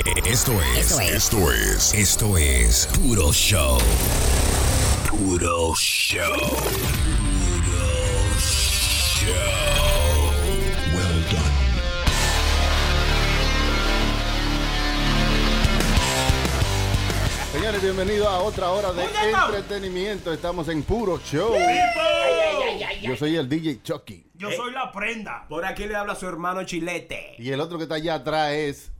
Esto es, esto es, esto es Puro Show. Puro Show. Puro Show. Well done. Señores, bienvenidos a otra hora de entretenimiento. Estamos en Puro Show. Yo soy el DJ Chucky. Yo soy la prenda. Por aquí le habla su hermano Chilete. Y el otro que está allá atrás es.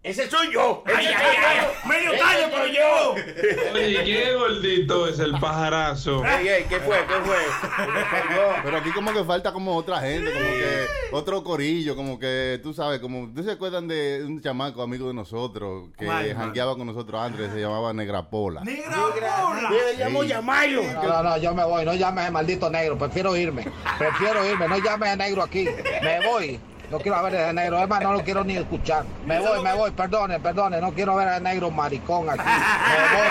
Ese soy yo. Ay, ay, ay, medio tallo, pero yo. Oye, qué gordito es el pajarazo. Ey, ey, ¿qué fue? ¿Qué fue? Pero aquí como que falta como otra gente, como que otro corillo, como que tú sabes, como ustedes se acuerdan de un chamaco amigo de nosotros que jangueaba con nosotros antes, se llamaba Negrapola. Negra bola. Yo llamo Yamayo. No, no, no, yo me voy, no llames a maldito negro, prefiero irme, prefiero irme, no llames a negro aquí, me voy, no quiero ver a negro, es más, no lo quiero ni escuchar, me voy, me voy, perdone, perdone, no quiero ver a negro maricón aquí, me voy.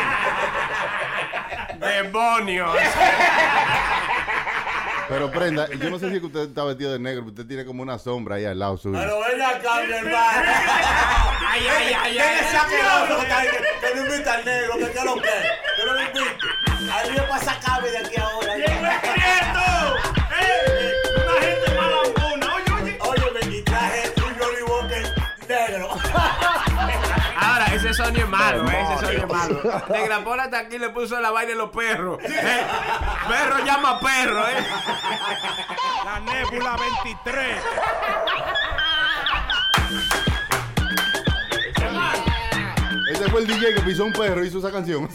¡Demonios! Pero prenda, yo no sé si usted está vestido de negro, pero usted tiene como una sombra ahí al lado suyo. Pero ven acá, mi hermano. ¡Ay, ay, ay, ¿Quién es ese ay! asqueroso que está ahí? Que no invita al negro, que qué lo que. Que no lo invite. A mí me pasa sacarme de aquí ahora. Sonido es malo, ¿eh? ese sonido es malo. Negrapola hasta aquí le puso la vaina en los perros. ¿eh? Perro llama perro, ¿eh? La Nébula 23. Ese fue el DJ que pisó un perro y hizo esa canción.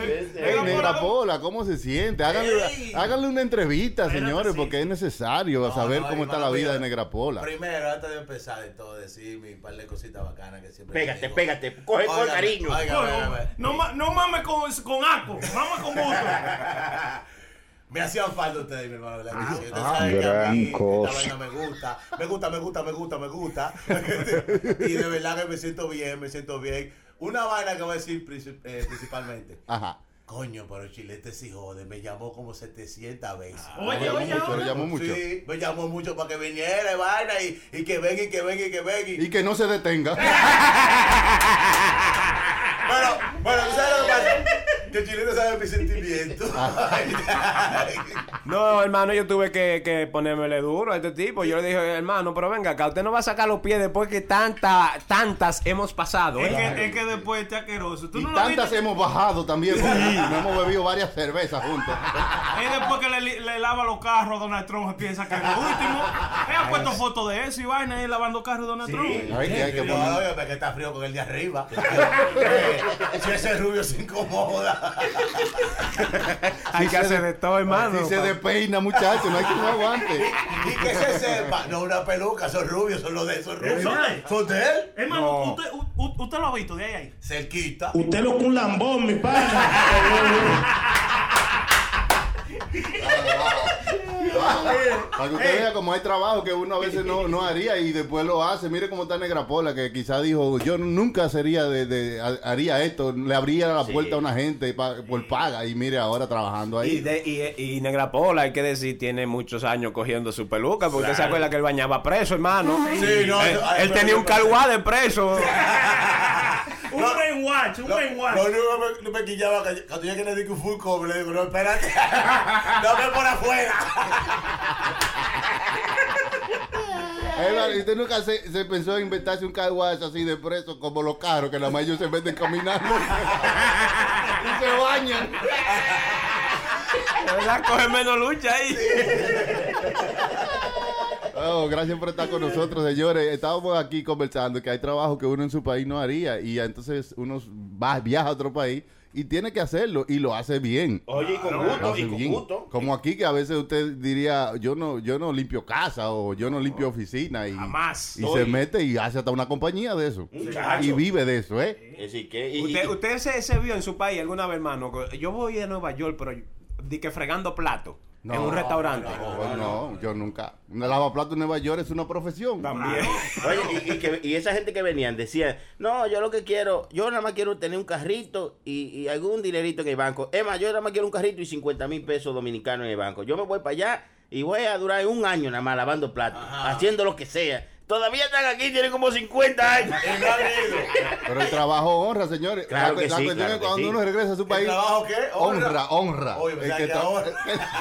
Ey, Negrapola, ¿cómo se siente? Háganle, háganle una entrevista, señores, sí. porque es necesario saber No, cómo está la vida de mira, Negrapola. Primero, antes de empezar de todo, decir mi par de cositas bacanas que siempre. Pégate, digo. pégate, coge con cariño. No, ma- no mames con, con Aco. Mama con gusto. Me hacían falta ustedes, mi hermano. Ustedes ah, saben que a gran mí esta cosa. me gusta. Me gusta, me gusta, me gusta, me gusta. y de verdad que me siento bien, me siento bien. Una vaina que voy a decir eh, principalmente. Ajá. Coño, pero Chilete sí jode. Me llamó como 700 veces. Oye, Lo llamó oye, mucho, lo oye. llamó mucho. Sí, me llamó mucho para que viniera y vaina y, y que venga y que venga y que venga. Y que no se detenga. Bueno, bueno, ¿tú ¿sabes lo que pasa? Que Chilete sabe mis sentimientos. No, hermano, yo tuve que, que ponérmele duro a este tipo. Yo le dije, hermano, pero venga acá, usted no va a sacar los pies después que tanta, tantas hemos pasado. Es ¿eh? que, es que después este asqueroso. ¿Tú Y no tantas viste? hemos bajado también. porque Nos hemos bebido varias cervezas juntos. Es después que le, le lava los carros a Donald Trump, piensa que es lo último. Él ha puesto fotos de eso y vaina ahí lavando carros de Donald Trump. Ay, que hay que No, poner- oye, que está frío con el de arriba. si ese rubio se incomoda. Hay que hacer de todo, hermano. Si se despeina, muchachos, no hay que no aguante. Y que se sepa. No, una peluca, son rubios, son los de esos rubios. ¿Son de él? ¿Son de él? Hermano, usted, usted lo ha visto de ahí ahí. Cerquita. Usted lo un lambón, mi Para que usted vea cómo hay trabajo que uno a veces no, no haría y después lo hace. Mire cómo está Negrapola, que quizá dijo, yo nunca sería de, de- ha- haría esto, le abría la puerta a una gente pa- por paga y mire ahora trabajando Y, ahí. de, y, y Negra Pola, hay que decir, tiene muchos años cogiendo su peluca, porque usted se acuerda que él bañaba preso, hermano. Sí, no, él, ay, él tenía un calguá de preso. Un buen watch, un Lo, buen watch. lo único que me, me quillaba que cuando yo que le digo un full cover, le digo, no, espérate. no me por afuera. Hermano, ¿y usted nunca se, se pensó en inventarse un car wash así de preso como los carros que nada más ellos se meten caminando y se bañan. Verdad, coge menos lucha ahí. Gracias por estar con nosotros, señores. Estábamos aquí conversando que hay trabajo que uno en su país no haría y entonces uno va, viaja a otro país y tiene que hacerlo y lo hace bien. Oye, y con gusto, y con bien. gusto. Como aquí que a veces usted diría, yo no, yo no limpio casa o yo no limpio oficina y, Jamás. y se mete y hace hasta una compañía de eso. Muchacho. Y vive de eso, ¿eh? Es decir, que. y- ¿Usted, y- usted se, se vio en su país alguna vez, hermano? Yo voy a Nueva York, pero di que fregando plato en un restaurante. No, yo nunca. Un lavaplato en Nueva York es una profesión. También. Oye, y, y que- y esa gente que venían decían, no, yo lo que quiero, yo nada más quiero tener un carrito y, y algún dinerito en el banco. Es más, yo nada más quiero un carrito y 50 mil pesos dominicanos en el banco. Yo me voy para allá y voy a durar un año nada más lavando platos, haciendo lo que sea. Todavía están aquí, tienen como 50 años. Pero el trabajo honra, señores. Claro la, que la sí, cuestión claro es que cuando sí. uno regresa a su país. trabajo qué? Honra, Honra. honra. Oye, el, que que ahora-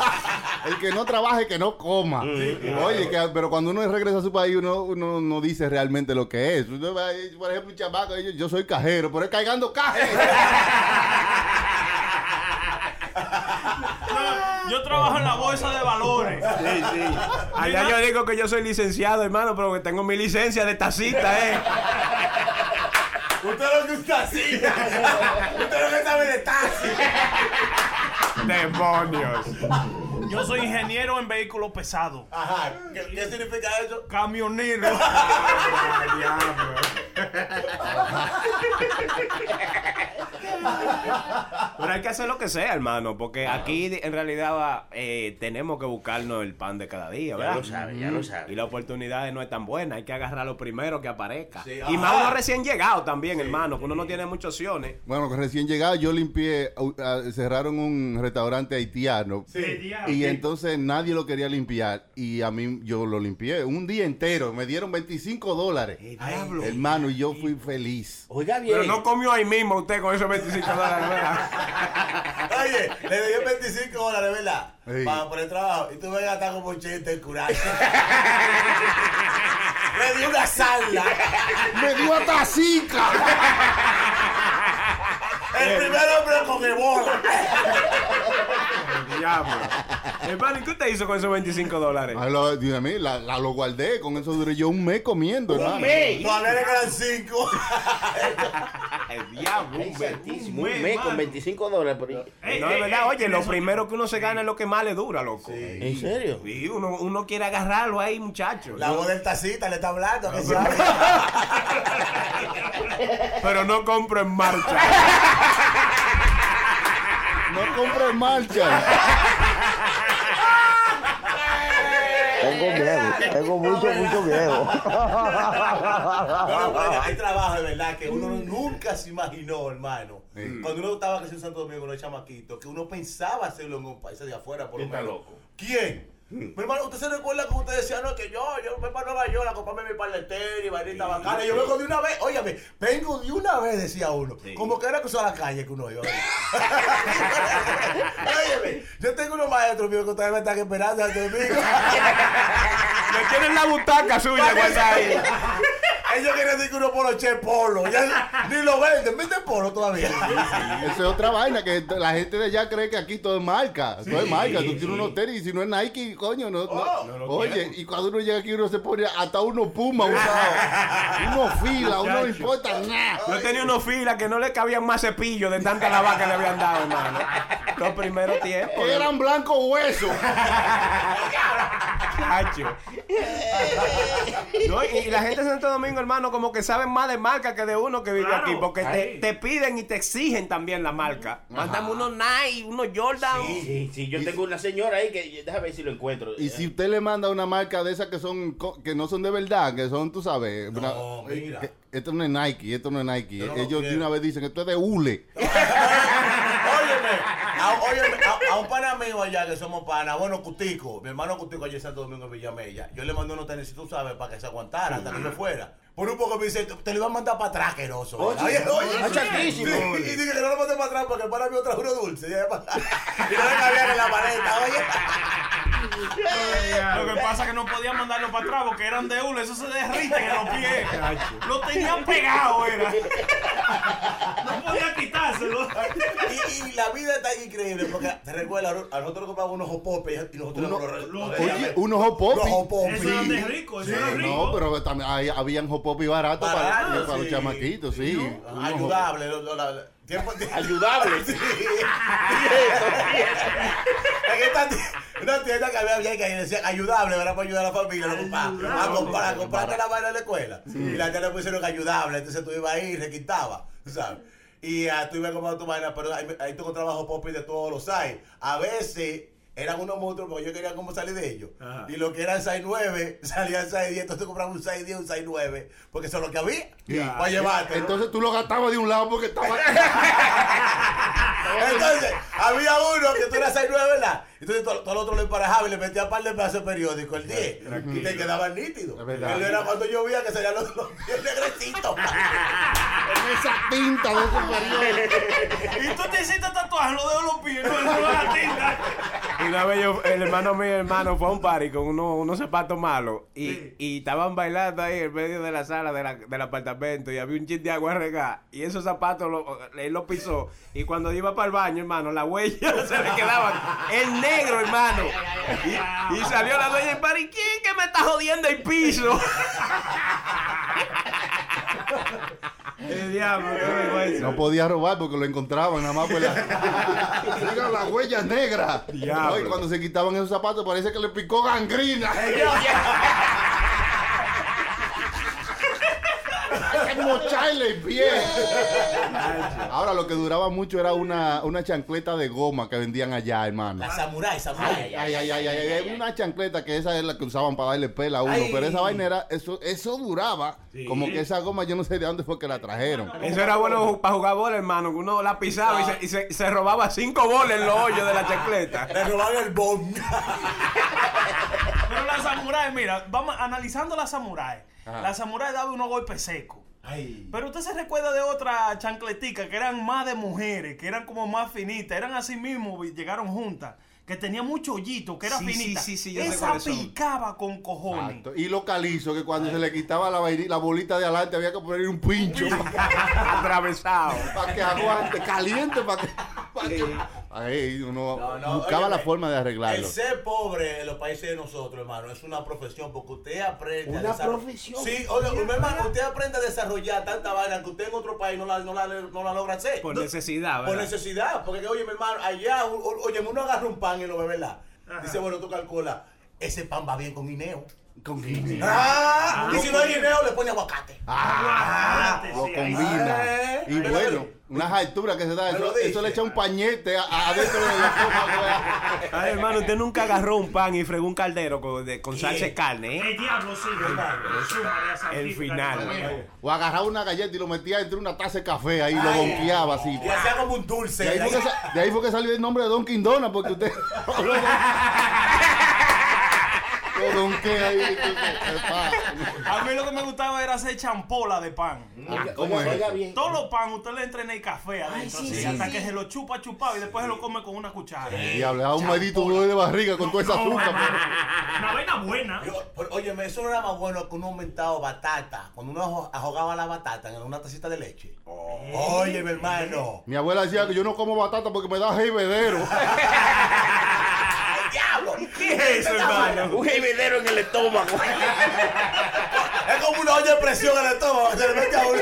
el que no trabaje, que no coma. Oye, que, pero cuando uno regresa a su país, uno, uno no dice realmente lo que es. Uno va, por ejemplo, un chamaco, yo, yo soy cajero, pero es cargando Yo trabajo en la bolsa de valores. Sí, sí. Allá yo digo que yo soy licenciado, hermano, pero que tengo mi licencia de tacita, ¿eh? Usted lo que está así. Usted lo que sabe de taxi. Demonios. Yo soy ingeniero en vehículos pesados. Ajá. ¿Qué, qué significa eso? Camionero. Pero hay que hacer lo que sea, hermano, porque aquí en realidad eh, tenemos que buscarnos el pan de cada día, Ya ¿verdad? lo sabe, ya lo Y sabe. la oportunidad no es tan buena, hay que agarrar lo primero que aparezca. Sí, y más ajá. uno recién llegado también, hermano, que uno no tiene muchas opciones. Bueno, recién llegado yo limpié, uh, uh, cerraron un restaurante haitiano. Sí. Y entonces nadie lo quería limpiar. Y a mí yo lo limpié un día entero. Me dieron 25 dólares. diablo. Hermano, y yo fui feliz. Oiga bien. Pero no comió ahí mismo usted con esos 25 dólares, ¿verdad? Oye, le dio 25 dólares, ¿verdad? Sí. Para por el trabajo. Y tú ves a gastar como 80 en curaje. le dio una salda. ¡Me dio hasta zika! El primer hombre con ebola. Diablo. Hermano, ¿y qué usted hizo con esos 25 dólares? Ah, lo, a mí, la, la- lo guardé. Con eso duré yo un mes comiendo, hermano. Todavía le quedan 5. El diablo, un mes. un un mes, mes con mano. 25 dólares por ahí. Ey, No, ey, de verdad, ey, oye, lo primero que uno se gana es lo que más le dura, loco. ¿En serio? Sí, uno, uno quiere agarrarlo ahí, muchacho. La voz del tacita le está hablando. que sabe. Pero no compro en marcha. No compro en marcha. Tengo miedo, tengo mucho, mucho miedo. Pero, bueno, hay trabajo de verdad que uno nunca se imaginó, hermano. Sí. Cuando uno estaba aquí en Santo Domingo, uno chamaquito, que uno pensaba hacerlo en un país de afuera, por lo ¿Quién está menos. loco? ¿Quién? Mi hermano, ¿usted se recuerda que usted decía, no, que yo, yo me para Nueva York a comprarme mi paletero y vainita bacana? Yo vengo de una vez, óyame, vengo de una vez, decía uno. Como que era cruzar la calle que uno iba. óyeme, yo tengo unos maestros míos que todavía me están esperando en Santo Domingo. Me tienen la butaca suya, guardada ahí. Ellos quieren decir que uno polo che polo. Ya ni lo venden, venden polo todavía. Esa es otra vaina que la gente de allá cree que aquí todo es marca. todo es marca. Tú tienes unos tenis y si no es Nike, coño, no. no. Oh, Oye, y cuando uno llega aquí, uno se pone hasta uno puma usado. uno fila, uno no importa nada. Yo tenía unos filas que no le cabían más cepillos de tanta lava que le habían dado, hermano. Los primeros tiempos. Eran blanco hueso. Chacho. No, y, y la gente de Santo Domingo, hermano, como que saben más de marca que de uno que vive Claro. aquí, porque te, piden y te exigen también la marca. Mándame unos Nike, unos Jordan. Sí, sí, yo tengo una señora ahí que déjame ver si lo encuentro. Y si usted le manda una marca de esas que son que no son de verdad, que son, tú sabes, una- mira. que- esto no es Nike, esto no es Nike. No Ellos de una vez dicen que esto es de hule. Óyeme, a, óyeme, a, a un pana mío allá que somos pana, bueno, Cutico, mi hermano Cutico allá en Santo Domingo en Villamella. Yo le mandé unos tenis, tú sabes, para que se aguantara hasta que yo fuera. Por un poco me dice, te lo iba a mandar para atrás, queroso. Oye, oye, oye, Sí, y dije que no lo mandé para atrás porque el pana mío trajo uno dulce. Y, no le cabían en la paleta, oye. Lo que pasa es que no podían mandarlo para atrás porque eran de hule, eso se derriten en los pies. Lo tenían pegado, era. No podía quitárselo. Y, y la vida está increíble porque te recuerda, a nosotros compramos unos hopopes y nosotros Uno- los- los- Oye, unos hot Los popis. Eso eran de rico, eso era rico. No, pero también hay- habían hot para, Barato, para los chamaquitos, sí. Ayudable. lo- lo- tiempo, Ayudable. Sí. Una tienda que había que decía ayudable, era para ayudar a la familia, lo compraba. A comprar, a comprarte la vaina de la escuela. Y la tienda le pusieron ayudable, entonces tú ibas ahí y requintaba, tú ¿sabes? Y ah, tú ibas a comprar tu vaina, pero ahí, ahí tú encontrabas trabajo popi de todos los hay. A veces eran unos monstruos porque yo quería cómo salir de ellos. Ajá. Y lo que eran 6'9 salían 6'10, entonces compraba un 6'10, un 6'9, porque eso es lo que había Ya. para llevarte. Entonces tú lo gastabas de un lado porque estaba. Entonces, había uno que tú eras 6'9, ¿verdad? Entonces todo, todo el otro le emparejaba y le metía par de pedazos de periódico, el 10. Y te quedaba nítido. Es verdad. Él era cuando llovía que salían los, los pies negrecitos. en esa tinta de ese periodo. Y tú te hiciste tatuaje, lo dejo los pies, no, no la tinta. Y una vez yo, el hermano mío, hermano, fue a un party con uno- unos zapatos malos. Y, y estaban bailando ahí en medio de la sala de la- del apartamento. Y había un chin de agua regada. Y esos zapatos lo- él los pisó. Y cuando iba para el baño, hermano, la huella se le quedaban. El negro, hermano. Y, y salió la dueña del party. ¿Quién que me está jodiendo el piso? el diablo, qué vergüenza. No podía robar porque lo encontraban nada más por la. Mira las huellas negras. Diablo. No, y cuando se quitaban esos zapatos parece que le picó gangrina. Hay que mocharle el pie. Ahora lo que duraba mucho era una, una chancleta de goma que vendían allá, hermano. La samurai, samurai. Ay, ay, ay, ay, ay, ay, una chancleta que esa es la que usaban para darle pela a uno, Ay. pero esa vaina era, eso, eso duraba, como que esa goma yo no sé de dónde fue que la trajeron. Eso era bueno para jugar bola, hermano. que Uno la pisaba y, se, y se- se robaba cinco bolas en los hoyos de la chancleta. Le robaban el bon. Pero la samurai, mira, vamos analizando la samurai. La samurai daba unos golpes secos. Ay. Pero usted se recuerda de otra chancletica que eran más de mujeres, que eran como más finitas, eran así mismo, y llegaron juntas, que tenía mucho hoyito, que era Sí, sí, finita. sí, sí, Esa picaba con cojones. Exacto. Y lo calizo, que cuando se le quitaba la, la bolita de adelante había que poner un pincho Atravesado. para que aguante, caliente para que... Ahí uno No, no, buscaba óyeme, la forma de El arreglarlo. ser pobre en los países de nosotros, hermano, es una profesión porque usted aprende. a ¿Una desarroll- profesión? Sí, oiga, mi hermano, usted aprende a desarrollar tanta vaina que usted en otro país no la, no la, no la logra hacer. Por No- necesidad, Por ¿verdad? necesidad. Porque, oye, mi hermano, allá, oye, uno agarra un pan y lo ve, ¿verdad? Dice, bueno, tú calcula, ese pan va bien con guineo. Con guineo. Ah, y si no hay guineo, le pone aguacate. Ah, lo combina. Y bueno, unas alturas que se da, eso, le echa un pañete adentro del estómago. Ay, hermano, usted nunca agarró un pan y fregó un caldero con, de- con salsa de carne, ¿eh? El diablo, sí, El final. O agarraba una galleta y lo metía entre una taza de café ahí y lo bonqueaba así. Y hacía como un dulce. De ahí fue que salió el nombre de Don Quindona, porque usted. Lo donquea ahí. A mí lo que me gustaba era hacer champola de pan. ¿Cómo es? Oiga bien. Todos los pan usted le entra en el café adentro, sí, así, sí, hasta sí. que se lo chupa chupado y después se lo come con una cuchara. Diablo, da un maldito dolor de barriga con toda esa azúcar. Una vaina buena. Óyeme, eso no era más bueno que uno aumentado batata. Cuando uno ahogaba la batata en una tacita de leche. Oye, mi hermano. Mi abuela decía que yo no como batata porque me da jeivedero. ¡Ay, diablo! ¿Qué es eso, hermano? Un jeivedero en el estómago. Es como una olla de presión en el estómago. Se le mete a uno.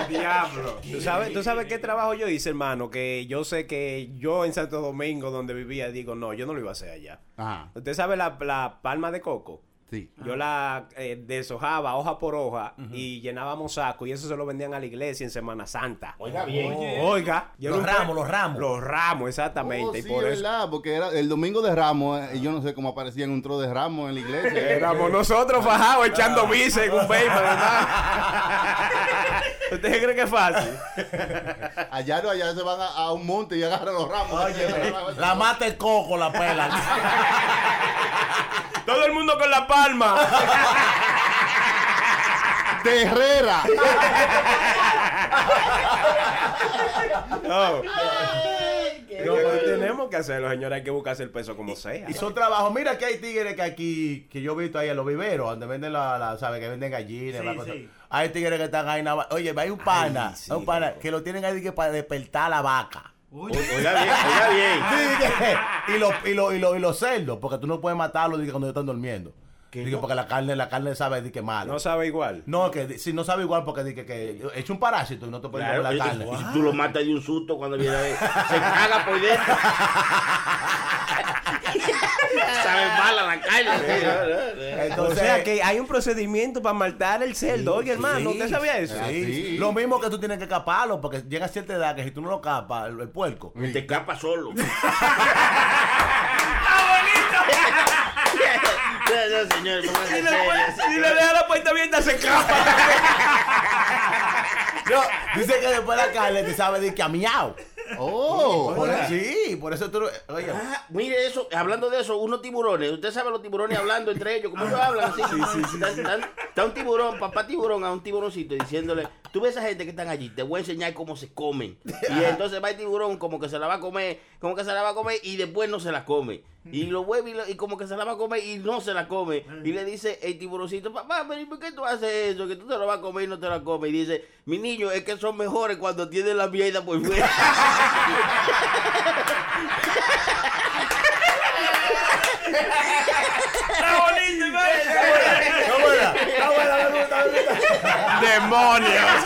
El diablo. ¿Tú sabes, ¿Tú sabes qué trabajo yo hice, hermano? Que yo sé que yo en Santo Domingo, donde vivía, digo, no, yo no lo iba a hacer allá. Ajá, ¿Usted sabe la, la palma de coco? Sí. Yo la eh, deshojaba hoja por hoja y llenábamos sacos y eso se lo vendían a la iglesia en Semana Santa. Oiga bien. Oiga, yo Los ramos, los ramos. Los ramos, exactamente. Oh, y sí, por eso verdad, porque era el domingo de Ramos, eh, y yo no sé cómo aparecían un tro de Ramos en la iglesia. éramos nosotros fajados echando bici en un paper, ¿verdad? ¿Usted cree que es fácil? Allá no, allá se van a, a un monte y agarran los ramos. Oye, la mata el coco, la pela. Todo el mundo con la palma. de Herrera. No. No, pero tenemos que hacerlo, señores. Hay que buscarse el peso como sea. Y son trabajos. Mira que hay tigres que aquí, que yo he visto ahí en los viveros, donde venden la, la ¿sabes? Que venden gallinas. Sí, la cosa. sí. Hay tigres que están ahí nada. Oye, hay un pana, sí, hay un pana que lo tienen ahí que para despertar a la vaca. Oiga bien, oiga bien. Sí, y los y lo, y lo, y los cerdos, porque tú no puedes matarlos cuando ellos están durmiendo. Dije, porque la carne, la carne sabe de que malo. No sabe igual. No, que si no sabe igual porque dije que es un parásito y no te puedes Claro, comer y- la carne. y si tú lo matas de un susto cuando viene a ver, se caga por dentro. Sabe mala la carne. Entonces, o sea que hay un procedimiento para matar el cerdo. Oye, hermano, sí, ¿usted sabía eso? Sí. Sí. Lo mismo que tú tienes que caparlo, porque llega a cierta edad que si tú no lo capas, el, el puerco. Te escapa solo. No, señor, Si le, si le deja la puerta abierta, se escapa. No, dice que después la carne te sabe de que a miau. Oh. Por eso- sí, por eso tú. Oye, Ah, mire eso, hablando de eso, unos tiburones, usted sabe los tiburones hablando entre ellos, ¿cómo ellos hablan así? Está, está- está un tiburón, papá tiburón a un tiburoncito diciéndole, tú ves a esa gente que están allí, te voy a enseñar cómo se comen. Y entonces va el tiburón como que se la va a comer, como que se la va a comer y después no se la come. Y lo vuelve y, lo- y como que se la va a comer y no se la come. Y le dice el tiburoncito, papá, pero ¿y por qué tú haces eso? Que tú te lo vas a comer y no te la comes. Y dice, mi niño, es que son mejores cuando tienen la mierda por fuera. Está bonito, está buena, está buena, me gusta, me gusta. ¡Demonios!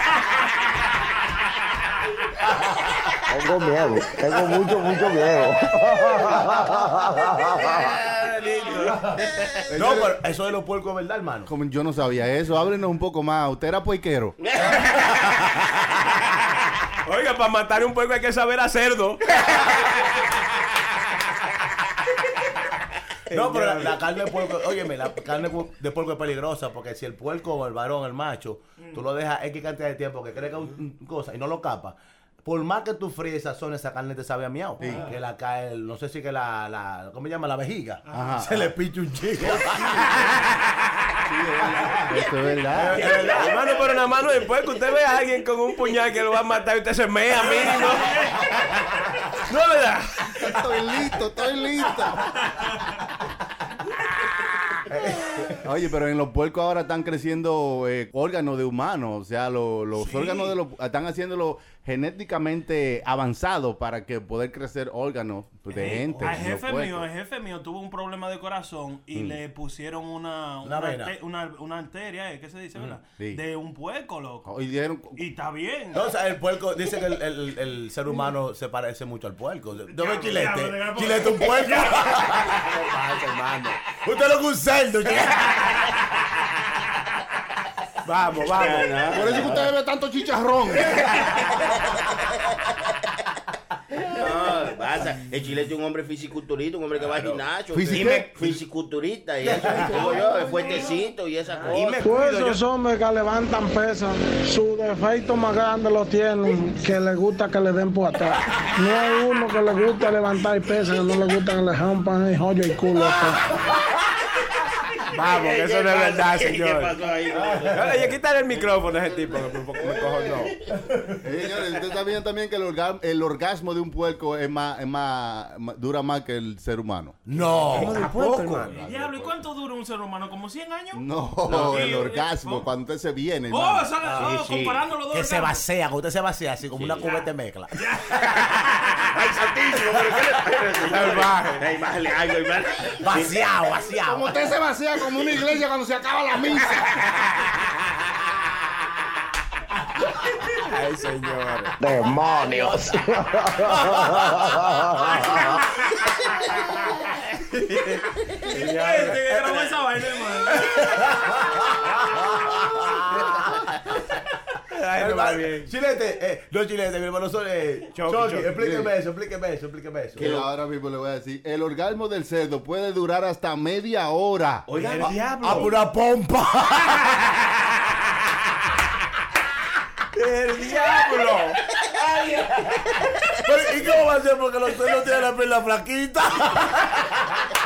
Tengo miedo, tengo mucho, mucho miedo. No, pero eso de los puercos es verdad, hermano. Como yo no sabía eso, háblenos un poco más. ¿Usted era puerquero? Oiga, para matar un puerco hay que saber a cerdo. No, pero la, la carne de puerco, óyeme, la carne de puerco es peligrosa porque si el puerco o el varón, el macho, tú lo dejas X cantidad de tiempo que es un- un cosa y no lo capa. Por más que tú fríes esa zona, esa carne te sabe a miau. Que la cae, el- no sé si que la, la ¿cómo se llama? La vejiga. Ajá. Se le picha un chico. Eso es verdad. Hermano, pero nada más no después que usted ve a alguien con un puñal que lo va a matar y usted se mea mínimo. No, es ¿verdad? Estoy listo, estoy listo. Oye, pero en los puercos ahora están creciendo eh, órganos de humanos, o sea, lo- los órganos de los están haciéndolo genéticamente avanzados para que poder crecer órganos de gente. Al en los jefe puercos. mío, el jefe mío tuvo un problema de corazón y le pusieron una, Una vena. arte- una, una arteria, ¿eh? ¿qué se dice, verdad? Sí. De un puerco, loco. Y dijeron, Y está bien. No, o sea, el puerco, dice que el, el- el ser humano se parece mucho al puerco. ¿No ve chilete? Chilete un puerco. Usted lo que un cerdo. Vamos, vamos. por eso que usted bebe tanto chicharrón. No, pasa. El chilete es un hombre fisiculturista, un hombre que va al gimnasio. ¿Fisi que- qué? Fisiculturista y eso. Digo yo, es fuertecito y esa cosa. Todos esos hombres que levantan pesas, su defecto más grande lo tienen, que les gusta que le den por atrás. No hay uno que le gusta levantar pesas, que no le gusta que le rompan el joyo y culo. Vamos, que eso no es verdad, ¿Qué señor. pasó ahí? Oye, quítale el micrófono a ese tipo que me, me cojo no. Eh, Señores, usted sabía también que el, orga- el orgasmo de un puerco es más, es más, dura más que el ser humano. No. Diablo, ¿y cuánto dura un ser humano? ¿Como 100 años? No, No. el orgasmo, ¿cómo? cuando usted se viene. Oh, esa- oh, sí. comparando los dos. Que se vacía, que usted se vacía así como una cubeta de mezcla. Ay, santísimo, pero ¿qué le Salvaje. Ay, bájale algo, hermano. Vaciado, vaciado. Como usted se vacía como una iglesia cuando se acaba la misa. Ay, señor. ¡Demonios! Este que grabó esa vaina, hermano. Ay, no va bien. Chilete, eh, no chilete, mi hermano son eh, explíqueme eso, explíqueme eso, explíqueme eso. Que ahora mismo le voy a decir, el orgasmo del cerdo puede durar hasta media hora. Oiga, El diablo. A pura pompa. ¡El diablo! Pero, ¿Y cómo va a ser? Porque los cerdos tienen la pierna flaquita.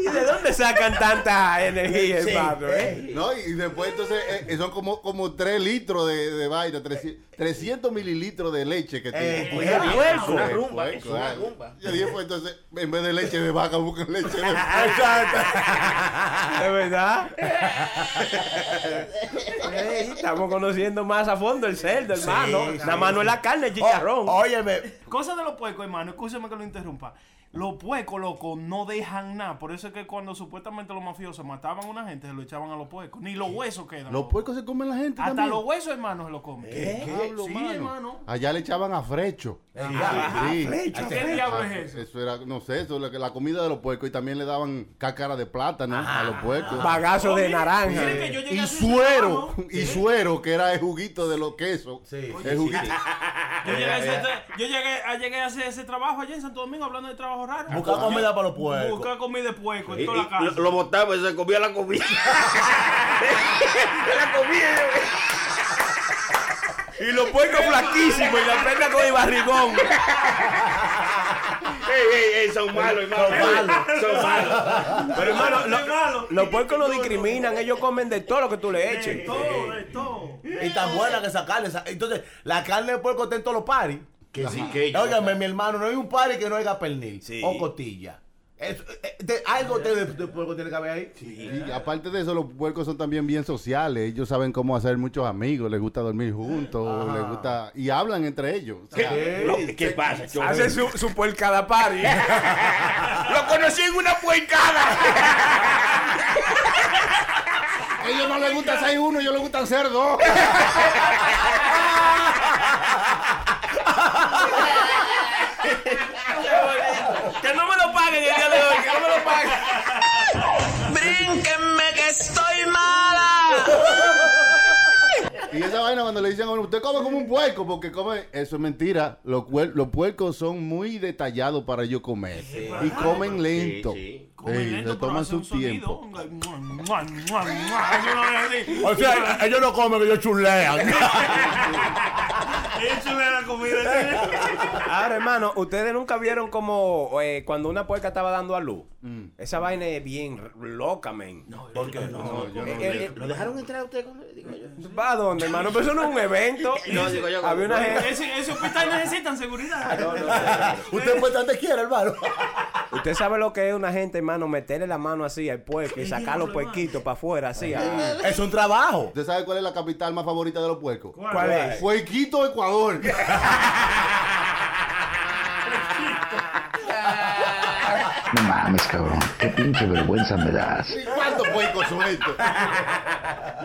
¿Y de dónde sacan tanta energía, hermano? eh? ¿No? Y después entonces eh, son como, como 3 litros de, de vaina, 300, 300 mililitros de leche que tiene. Eh, Oiga, bien, puerco. es una Eh, rumba, puerco, es una eh. rumba. Yo dije, pues entonces, en vez de leche de vaca, buscan leche de vaca. Exacto. ¿De verdad? Estamos conociendo más a fondo el cerdo, hermano. sí, Nada más no es la carne, el chicharrón. Ó- Óyeme, Cosa de los puercos, hermano, escúcheme que lo interrumpa. Los puercos, loco, no dejan nada. Por eso es que cuando supuestamente los mafiosos mataban a una gente, se lo echaban a los puercos. Ni los huesos quedan. Los loco. puercos se comen la gente Hasta también. los huesos, hermano, se los comen. ¿Qué diablo, Sí, mano? hermano. Allá le echaban a frecho. Ah, Sí. ¿Qué diablo Ah, es eso? Eso era, no sé, eso la, la comida de los puercos y también le daban cácara de plátano a los puercos. Bagazo de naranja. Y suero, y suero, que era el juguito de los quesos. Sí. El juguito. Yo llegué, a hacer, yo llegué, a, llegué a hacer ese trabajo allá en Santo Domingo, hablando de trabajo ahorraron. Buscar comida para los puercos. Buscar comida de puerco en toda la casa. lo, lo botaba y se comía la comida. la comida. Y los puercos flaquísimos y la prenda con el barrigón. Ey, ey, ey, son malos, hermano. Son malos. Son malos. Pero hermano, lo- malo. los puercos no discriminan, ellos comen de todo lo que tú le De eches. todo, de todo. Y tan buena que esa carne. Entonces, la carne de puerco está en todos los paris. Que sí, que Óigame, mi hermano, no hay un pari que no haya pernil Sí. o costilla. Eso, eh, de- algo de, de- de puerco tiene que haber ahí. Y aparte de eso, los puercos son también bien sociales. Ellos saben cómo hacer muchos amigos, les gusta dormir juntos, les gusta y hablan entre ellos. O sea, ¿Qué, Lo- ¿qué pasa? Yo- Hace su, su puercada party. Lo conocí en una puercada. a ellos no les gusta ser uno, ellos les gustan ser dos. estoy mala. Y esa vaina cuando le dicen a uno, usted come como un puerco, porque come, eso es mentira. Los, puer- los puercos son muy detallados para ellos comer. y comen lento. Sí, sí. Comen Sí, lento, se pero toman su sonido. tiempo. O sea, ellos no comen, ellos chulean. Échale la comida. Ahora, hermano, ustedes nunca vieron como eh, cuando una puerca estaba dando a luz. Esa vaina es bien loca, men. ¿Por qué no? yo no- Eh, eh, ¿Lo dejaron entrar a usted? Digo yo. ¿Va a dónde, hermano? Pero eso no es un evento. No, digo yo. Había una gente. Ese, ese hospital necesitan seguridad. Usted puede estar donde quiera, hermano. Usted sabe lo que es una gente, hermano, meterle la mano así al puerco y sacar los puerquitos para afuera, así. ah. Es un trabajo. ¿Usted sabe cuál es la capital más favorita de los puercos? ¿Cuál es? Puerquito, Ecuador. No mames, cabrón. Qué pinche vergüenza me das. ¿Y cuántos puercos son estos?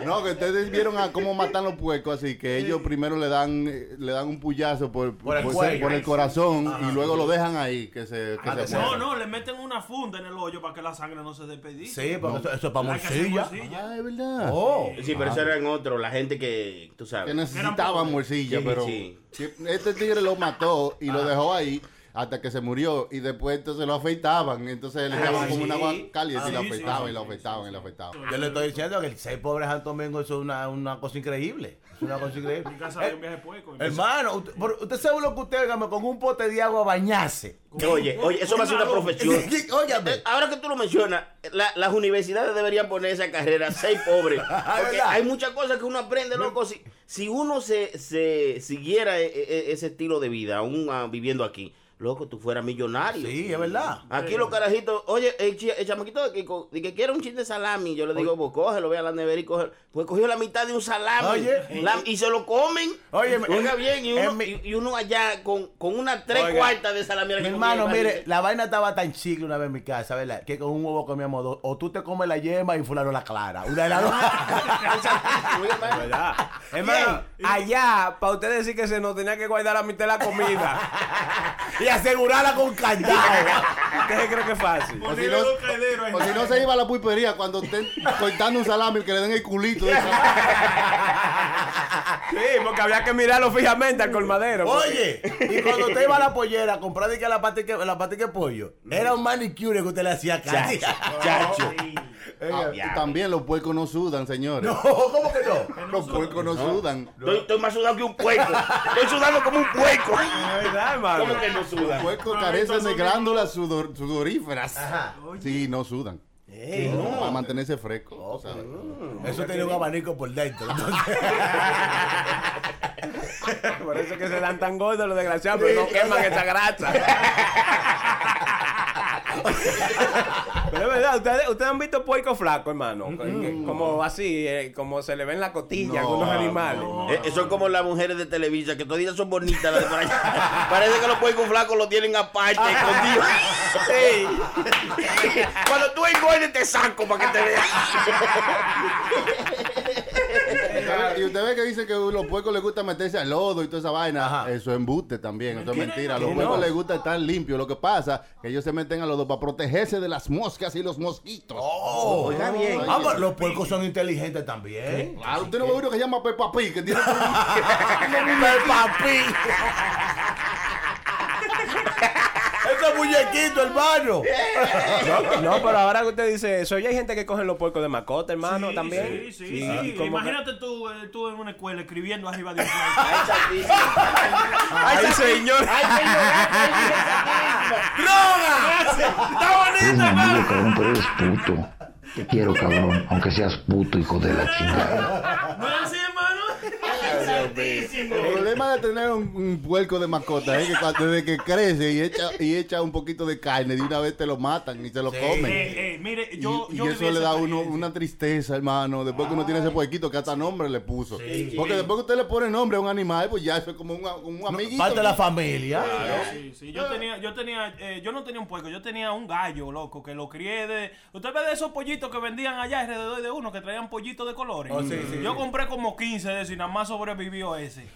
No, que ustedes vieron a cómo matan los puercos así, que ellos primero le dan le dan un puyazo por, Por el por- cuello. por el corazón y luego lo dejan ahí, que se, que Ah, se que. No, no, le meten una funda en el hoyo para que la sangre no se despedice. Sí, porque eso, eso es para que morcilla. Ah, es verdad. Oh. Sí, pero eso eran otros, la gente que, tú Que sabes. necesitaban morcilla, Sí, pero sí. sí, este tigre lo mató y lo dejó ahí hasta que se murió y después entonces lo afeitaban, entonces le echaban como un agua caliente y lo Ah, sí, afeitaban sí, y lo sí, afeitaban y lo afeitaban. Yo le estoy diciendo que el seis pobres Santo Domingo eso es una, una cosa increíble. Es una cosa increíble. Mi casa hay un viaje puerco. Hermano, usted, usted sabe lo que usted dígame, con un pote de agua a bañarse. Oye, oye, eso va a ser una profesión. Óyame. Eh, Ahora que tú lo mencionas, la- las universidades deberían poner esa carrera, seis pobres. Hay muchas cosas que uno aprende, loco. Si, si uno se, se siguiera e- e- ese estilo de vida, aún ah, viviendo aquí, loco, tú fueras millonario. Sí, es verdad. Aquí los carajitos, oye, el, el chamaquito de que, que quiere un chin de salami, yo le digo, pues cógelo, ve a la nevera y coge. Pues cogió la mitad de un salami Oye. la- y se lo comen. Oye, Oiga en- bien, y en uno, mi- y, uno allá con, con una tres Oiga, cuartas de salami. Mi que hermano, comía, mire, la vaina estaba tan chicle una vez en mi casa, ¿verdad? Que con un huevo comíamos dos. O tú te comes la yema y fulano la clara. Una de las dos. ¿Verdad? Hermano, allá, para usted decir que se nos tenía que guardar la mitad de la comida. y asegurarla con candado. ¿Usted cree que es fácil? O si, no, o si no se iba a la pulpería cuando estén cortando un salami que le den el culito. de esa- Sí, porque había que mirarlo fijamente al colmadero. porque- Oye, y cuando usted iba a la pollera a comprar la patica, la patica de pollo, era un manicure que usted le hacía casi. Chacho. Ah, y también los puercos no sudan, señores. No, ¿cómo que no? Los puercos no sudan. Estoy, estoy más sudado que un puerco. Estoy sudando como un puerco. Es verdad, hermano. ¿Cómo que no suda? Los puercos carecen de glándulas sudor- sudoríferas. Sí, no sudan. Ey, Para mantenerse fresco. sabes. Eso tenía un abanico por dentro. entonces- Por eso es que se dan tan gordos los desgraciados, pero no queman esa grasa. Pero es verdad, ustedes, ustedes han visto puerco flaco, hermano. Como así, eh, como se le ven la costilla a No, algunos animales. Eh, eh, son como las mujeres de Televisa, que todavía son bonitas las de por allá. Parece que los puercos flacos lo tienen aparte. Cuando tú engordes te saco para que te veas. Y usted ve que dice que a los puercos les gusta meterse al lodo y toda esa vaina. Ajá. Eso es embuste también. Eso es mentira. A los ¿Qué puercos no? les gusta estar limpios. Lo que pasa es que ellos se meten al lodo para protegerse de las moscas y los mosquitos. Oh, Oiga bien. Ah, pero los puercos son inteligentes también. Ah, usted no ve uno que se llama Peppa Pig, que tiene Peppa Pig. Eso los muñequitos, hermano. No, no, pero ahora que usted dice eso, ya hay gente que coge los puercos de mascota, hermano, también. Sí, sí, Sí, Imagínate tú, eh, tú en una escuela escribiendo arriba de un Ay, señor. Eres mi amigo, cabrón, pero eres puto. Te quiero, cabrón, aunque seas puto, hijo de la chingada. ¿No es así? El problema de tener un, un puerco de mascota es que cuando- desde que crece y echa, y echa un poquito de carne, de una vez te lo matan y se lo comen. Eh, eh, mire, yo, y, yo y viví eso le da a uno una tristeza, hermano. Después que uno tiene ese puerquito que hasta nombre le puso. Sí. Porque después que usted le pone nombre a un animal, pues ya eso es como un, un amiguito. Parte de la familia. Sí, sí, yo tenía, yo tenía, eh, yo no tenía un puerco, yo tenía un gallo, loco, que lo crié de... Usted ve de esos pollitos que vendían allá alrededor de uno, que traían pollitos de colores. Oh, sí, sí, yo compré como 15 de eso y nada más sobrevivió ese.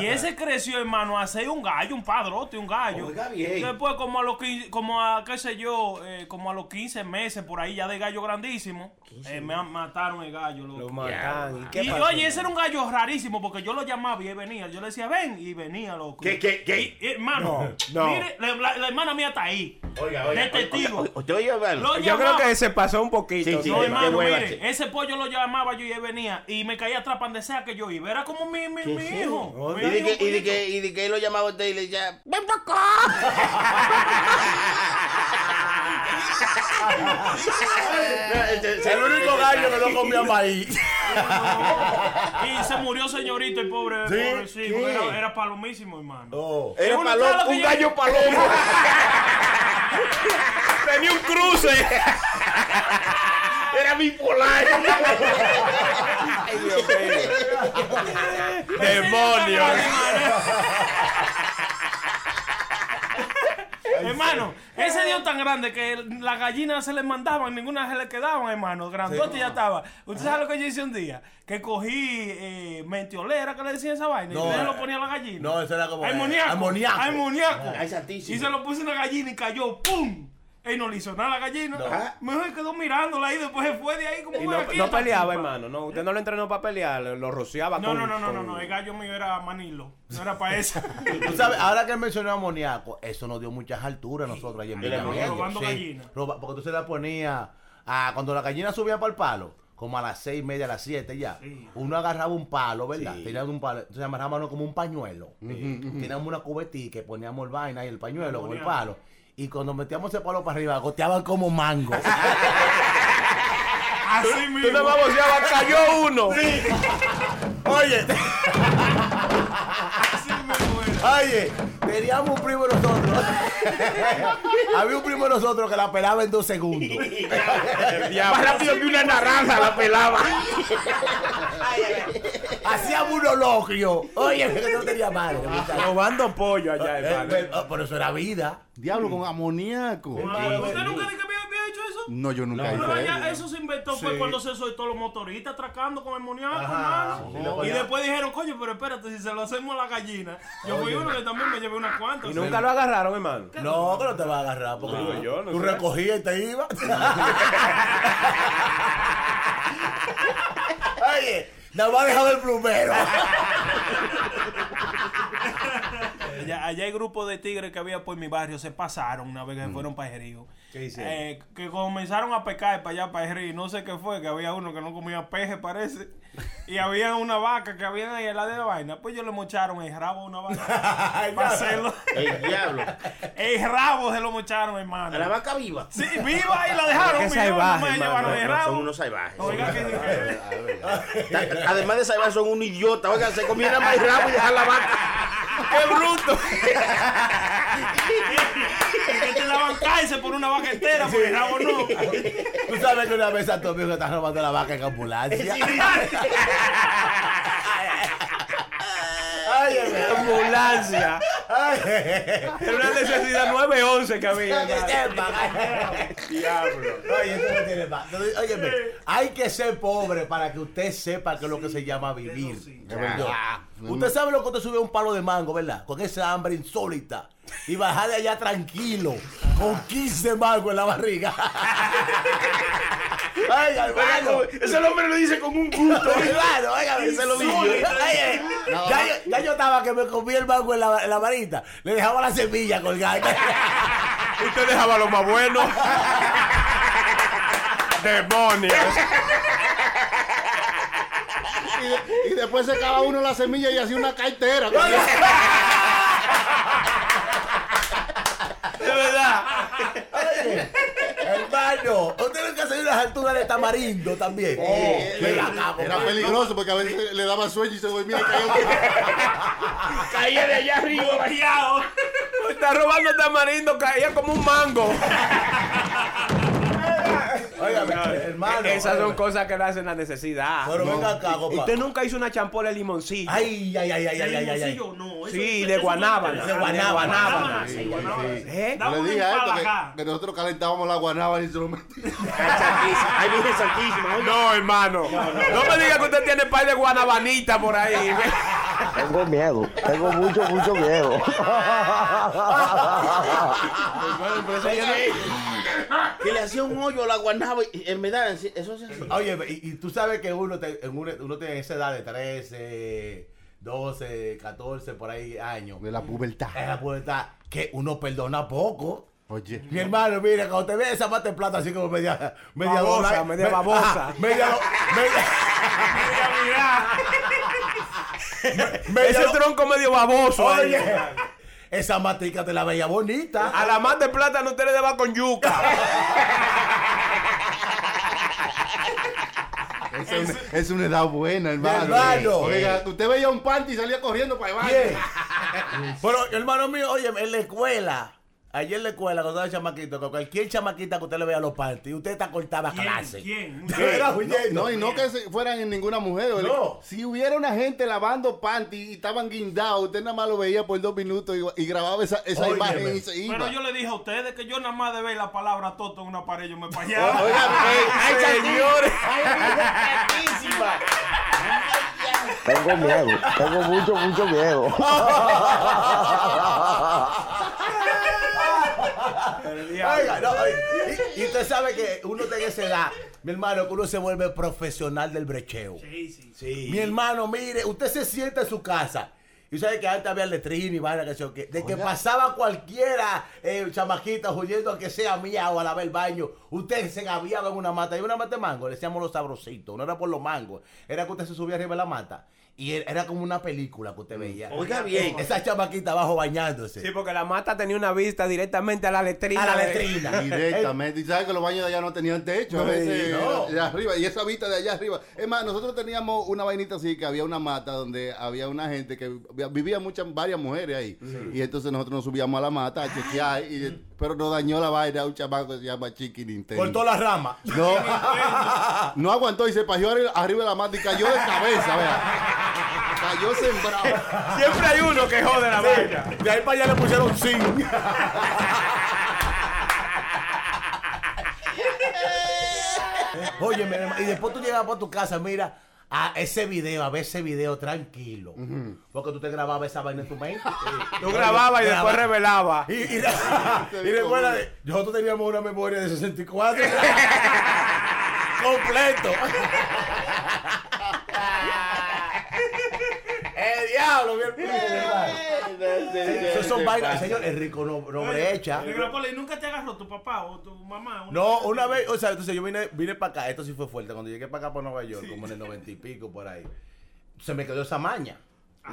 Y ese creció, hermano, a ser un gallo, un padrote, un gallo. Oiga bien. Y después, como a los 15, como a, qué sé yo, eh, como a los 15 meses, por ahí ya de gallo grandísimo, eh, me mataron el gallo, loco. Lo matan. ¿Y qué Y pasó? oye, ese era un gallo rarísimo porque yo lo llamaba y él venía. Yo le decía, ven, y venía, loco. ¿Qué, qué, qué? Y- y, hermano, No, no. mire, la, la- la hermana mía está ahí. Oiga, oiga. Yo creo que se pasó un poquito. Sí, sí, No, qué hermano, hueva, mire, che. ese pollo lo llamaba yo y él venía y me caía atrás donde sea que yo iba. Era como mi, mi, mi sí? hijo. Y Mi de, que, y, de que, y de que él lo llamaba a usted y le decía, ven para acá. El único gallo que no comía maíz. Y se murió señorito, el pobre. ¿Sí? pobre, sí, era, era palomísimo, hermano. Oh. Era que un yo- gallo palomo. Tenía un cruce. Era bipolar. Ay, Dios mío. Demonios. Hermano, ese dio tan grande que las gallinas se le mandaban, ninguna se le quedaban, hermano. Grandote ya estaba. ¿Usted sabe lo que yo hice un día? Que cogí eh, mentiolera, que le decían esa vaina, No, y eh, lo ponía a la gallina. no, eso era como, eh, Amoníaco. amoníaco. Y se lo puse en la gallina y cayó, ¡pum! Y no le hizo nada a la gallina. Mejor quedó mirándola ahí, después se fue de ahí como Y "Ven no, aquí, no peleaba, tipa". hermano. No, usted no lo entrenó para pelear, lo rociaba No, con... no, no, no, no, con- no, el gallo mío era Manilo. No era para eso. Tú sabes, ahora que él mencionó amoníaco, eso nos dio muchas alturas a nosotros allí en Villamella. robando gallinas. porque tú se la ponía, ah, cuando la gallina subía para el palo, como a las seis y media, a las siete ya, uno agarraba un palo, ¿verdad? Teníamos un palo, entonces amarrábamos como un pañuelo. Teníamos una cubetica que poníamos el vaina y el pañuelo con el palo. Y cuando metíamos ese palo para arriba, goteaban como mango. Así Tú mismo. no me boceabas, cayó uno. Oye, Así mismo. Oye, teníamos un primo de nosotros. Había un primo de nosotros que la pelaba en dos segundos. Más rápido que una naranja la pelaba. Hacíamos un olocrio. Oye, que no tenía madre. Robando pollo allá, Eh, hermano. pero- oh, Pero eso era vida. Diablo, con amoníaco. ¿Usted nunca dijo que había, había hecho eso? No, yo nunca Pero hice allá eso. eso se inventó fue cuando se soltó los motoristas atracando con el moniaco, hermano. y después dijeron, coño, pero espérate, si se lo hacemos a la gallina. Yo fui uno que también me llevé unas cuantas. Y nunca lo agarraron, hermano. No, que no te va a agarrar. Porque No, tú, yo no tú sé. recogías y te ibas. Oye, nada más dejaba el plumero. Allá, allá hay grupos de tigres que había por mi barrio, se pasaron una vez que fueron para Ejerío. ¿Qué hicieron? Eh, que comenzaron a pecar para allá, para Ejerío. No sé qué fue, que había uno que no comía peje, parece. Y había una vaca que había ahí en la de la vaina. Pues ellos le mocharon el rabo a una vaca. para hacerlo. El diablo. El rabo se lo mocharon, hermano. A la vaca viva. Sí, viva y la dejaron. Qué mi salvaje, no me hermano. llevaron el No, rabo. son unos salvajes. Oiga, que, que- Además de salvajes, son un idiota. Oiga, se comieran más el rabo y dejar la vaca. ¡Qué bruto! que te daban cárcel por una vaca entera, por el rabo no. Tú sabes que una vez a tu amigo está robando la vaca en ambulancia. Ay, Ambulancia. ay, Era una necesidad 911 que había. Diablo. Oye, eso no tiene más. Óyeme, hay que ser pobre para que usted sepa qué es lo que se llama vivir. Yo- Usted sabe lo que usted sube un palo de mango, ¿verdad? Con esa hambre insólita. Y bajar de allá tranquilo, con 15 mangos en la barriga. Ay, hermano. Ese hombre lo dice con un gusto. Claro, oiga, ese lo. Ay, ya, yo, ya yo estaba que me comí el mango en la, en la varita. Le dejaba la semilla colgada. Usted dejaba lo más bueno. Demonios. Y, de- y después secaba uno la semilla y hacía una cartera. De verdad. Oye, hermano, unas alturas de tamarindo también. Eh, Ven acá, Era compadre. peligroso porque a veces le daba sueño y se dormía y caía. Caía de allá arriba. Volteado. Está robando tamarindo, caía como un mango. Óigame, hermano. Esas son cosas que le hacen la necesidad. Pero venga acá. Usted nunca hizo una champola de limoncillo. Ay, ay, ay, ay, ay, ay, ay, ay. no. Sí, de guanábana. De guanábana. ¿Eh? Yo le una dije a esto que, que nosotros calentábamos la guanábana y se lo metíamos. Ay, Virgen Santísima. oye. No, hermano. No, me diga que usted tiene par de guanabanita por ahí. Tengo miedo, tengo mucho, mucho miedo. Que le hacía un hoyo a la guanaba y en verdad, eso se hace. Oye, y, y tú sabes que uno, te- en uno, uno tiene esa edad de 13, 12, 14, por ahí años. De la pubertad. Es la pubertad que uno perdona poco. Oye. Mi hermano, mire, cuando te ve esa mata de plata así como media, media Babosa, dobla- media me- babosa. ajá, media, do- media, media Ese tronco medio baboso. ahí. Esa matica te la veía bonita. A la más de plátano usted le daba con yuca. Es una, es una edad buena, hermano. hermano. Oiga, usted veía un panty y salía corriendo para el baño. Pero, hermano mío, oye, en la escuela, ayer en la escuela, cuando estaba chamaquito, con cualquier chamaquita que usted le vea los panties, usted está cortada a ¿Quién? clase. ¿Quién? Era huyendo. No, y no que fueran en ninguna mujer. oye. No. Si hubiera una gente lavando panty y estaban guindados, usted nada más lo veía por dos minutos y, y grababa esa, esa Óyeme. imagen y se iba. Pero yo le dije a ustedes que yo nada más de ver la palabra toto en una pared yo me payaba. eh, Ay, Señores. Tengo miedo, tengo mucho, mucho miedo. Oiga, no, oye, y, y usted sabe que uno tiene esa edad, mi hermano, que uno se vuelve profesional del brecheo. Sí, sí. Mi hermano, mire, usted se sienta en su casa. Y sabe que antes había letrina y vaina, que qué. De que pasaba cualquiera, eh, chamaquita, huyendo a que sea mía o a lavar el baño, usted se gaviaba en una mata. Y una mata de mango, le decíamos los sabrositos. No era por los mangos, era que usted se subía arriba de la mata. Y era, como una película que usted veía. Oiga bien. Esa chamaquita abajo bañándose. Sí, porque la mata tenía una vista directamente a la letrina. a la letrina. Directamente. Y sabes que los baños de allá no tenían techo. A veces no. de arriba. Y esa vista de allá arriba. Es más, nosotros teníamos una vainita así que había una mata donde había una gente que vivía- vivía muchas, varias mujeres ahí. Y entonces nosotros nos subíamos a la mata a chequear. Y, pero nos dañó la vaina un chamaco que se llama Chiqui Nintendo. Cortó la rama. No, no aguantó y se pajeó arri- arriba de la mata y cayó de cabeza, vea. Cayó sembrado. Siempre hay uno que jode la vaina. De ahí para allá le pusieron zinc. Oye, mi hermano, y después tú llegas para tu casa, mira, a ese video, a ver ese video tranquilo. Porque tú te grababas esa vaina en tu mente. Tú grababas y después revelabas. Y, y, y recuerda, nosotros teníamos una memoria de 64. Completo. ¡Eh, diablo! hermano! Esos son vainas, señor, es rico no-. Negro Polo, ¿y nunca te agarró tu papá o tu mamá? No, una vez, o sea, entonces yo vine, vine para acá, esto sí fue fuerte, cuando llegué para acá, para Nueva York, como en el noventa y pico, por ahí, se me quedó esa maña.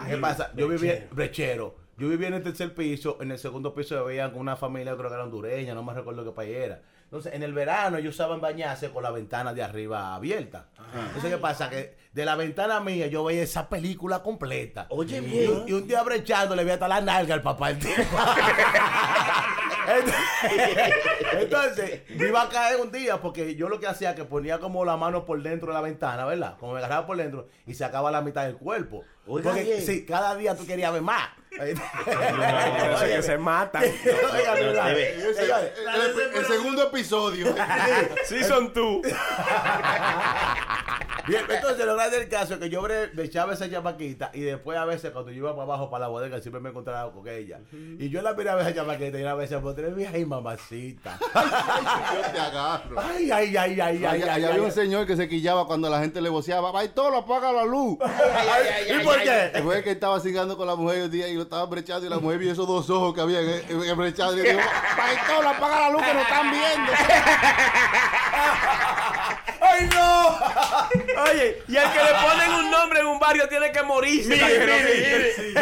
¿Qué pasa? Yo vivía, brechero, yo vivía en el tercer piso, en el segundo piso veían con una familia, creo que era hondureña, no me recuerdo qué país era. Entonces, en el verano ellos usaban bañarse con la ventana de arriba abierta. Entonces, ¿qué pasa? Que de la ventana mía yo veía esa película completa. Oye, bien. y un día brechando le vi hasta la nalga al papá del tipo. Entonces, me iba a caer un día porque yo lo que hacía que ponía como la mano por dentro de la ventana, ¿verdad? Como me agarraba por dentro y se acaba la mitad del cuerpo. Oiga porque bien. sí, cada día tú querías ver más. Eso que se matan. El segundo episodio. Sí son tú. Bien, entonces lo grande del caso es que yo me echaba esa chamaquita y después a veces cuando yo iba para abajo para la bodega siempre me encontraba con ella. Y yo la miraba a esa chamaquita y a veces me ponía, ay mamacita. Yo te agarro. Ay, ay, ay, ay, ay, ay, había un señor que se quillaba cuando la gente le voceaba, ¡ay, todo apaga la luz! ¿Y por qué? Fue que estaba cingando con la mujer un día y lo estaba brechando y la mujer vio esos dos ojos que había eh, eh, brechados y le dijo, ¡ay, todo apaga la luz que nos están viendo! ¡Ay, no! Oye, y el que le ponen un nombre en un barrio tiene que morirse. Mire, mire, mire.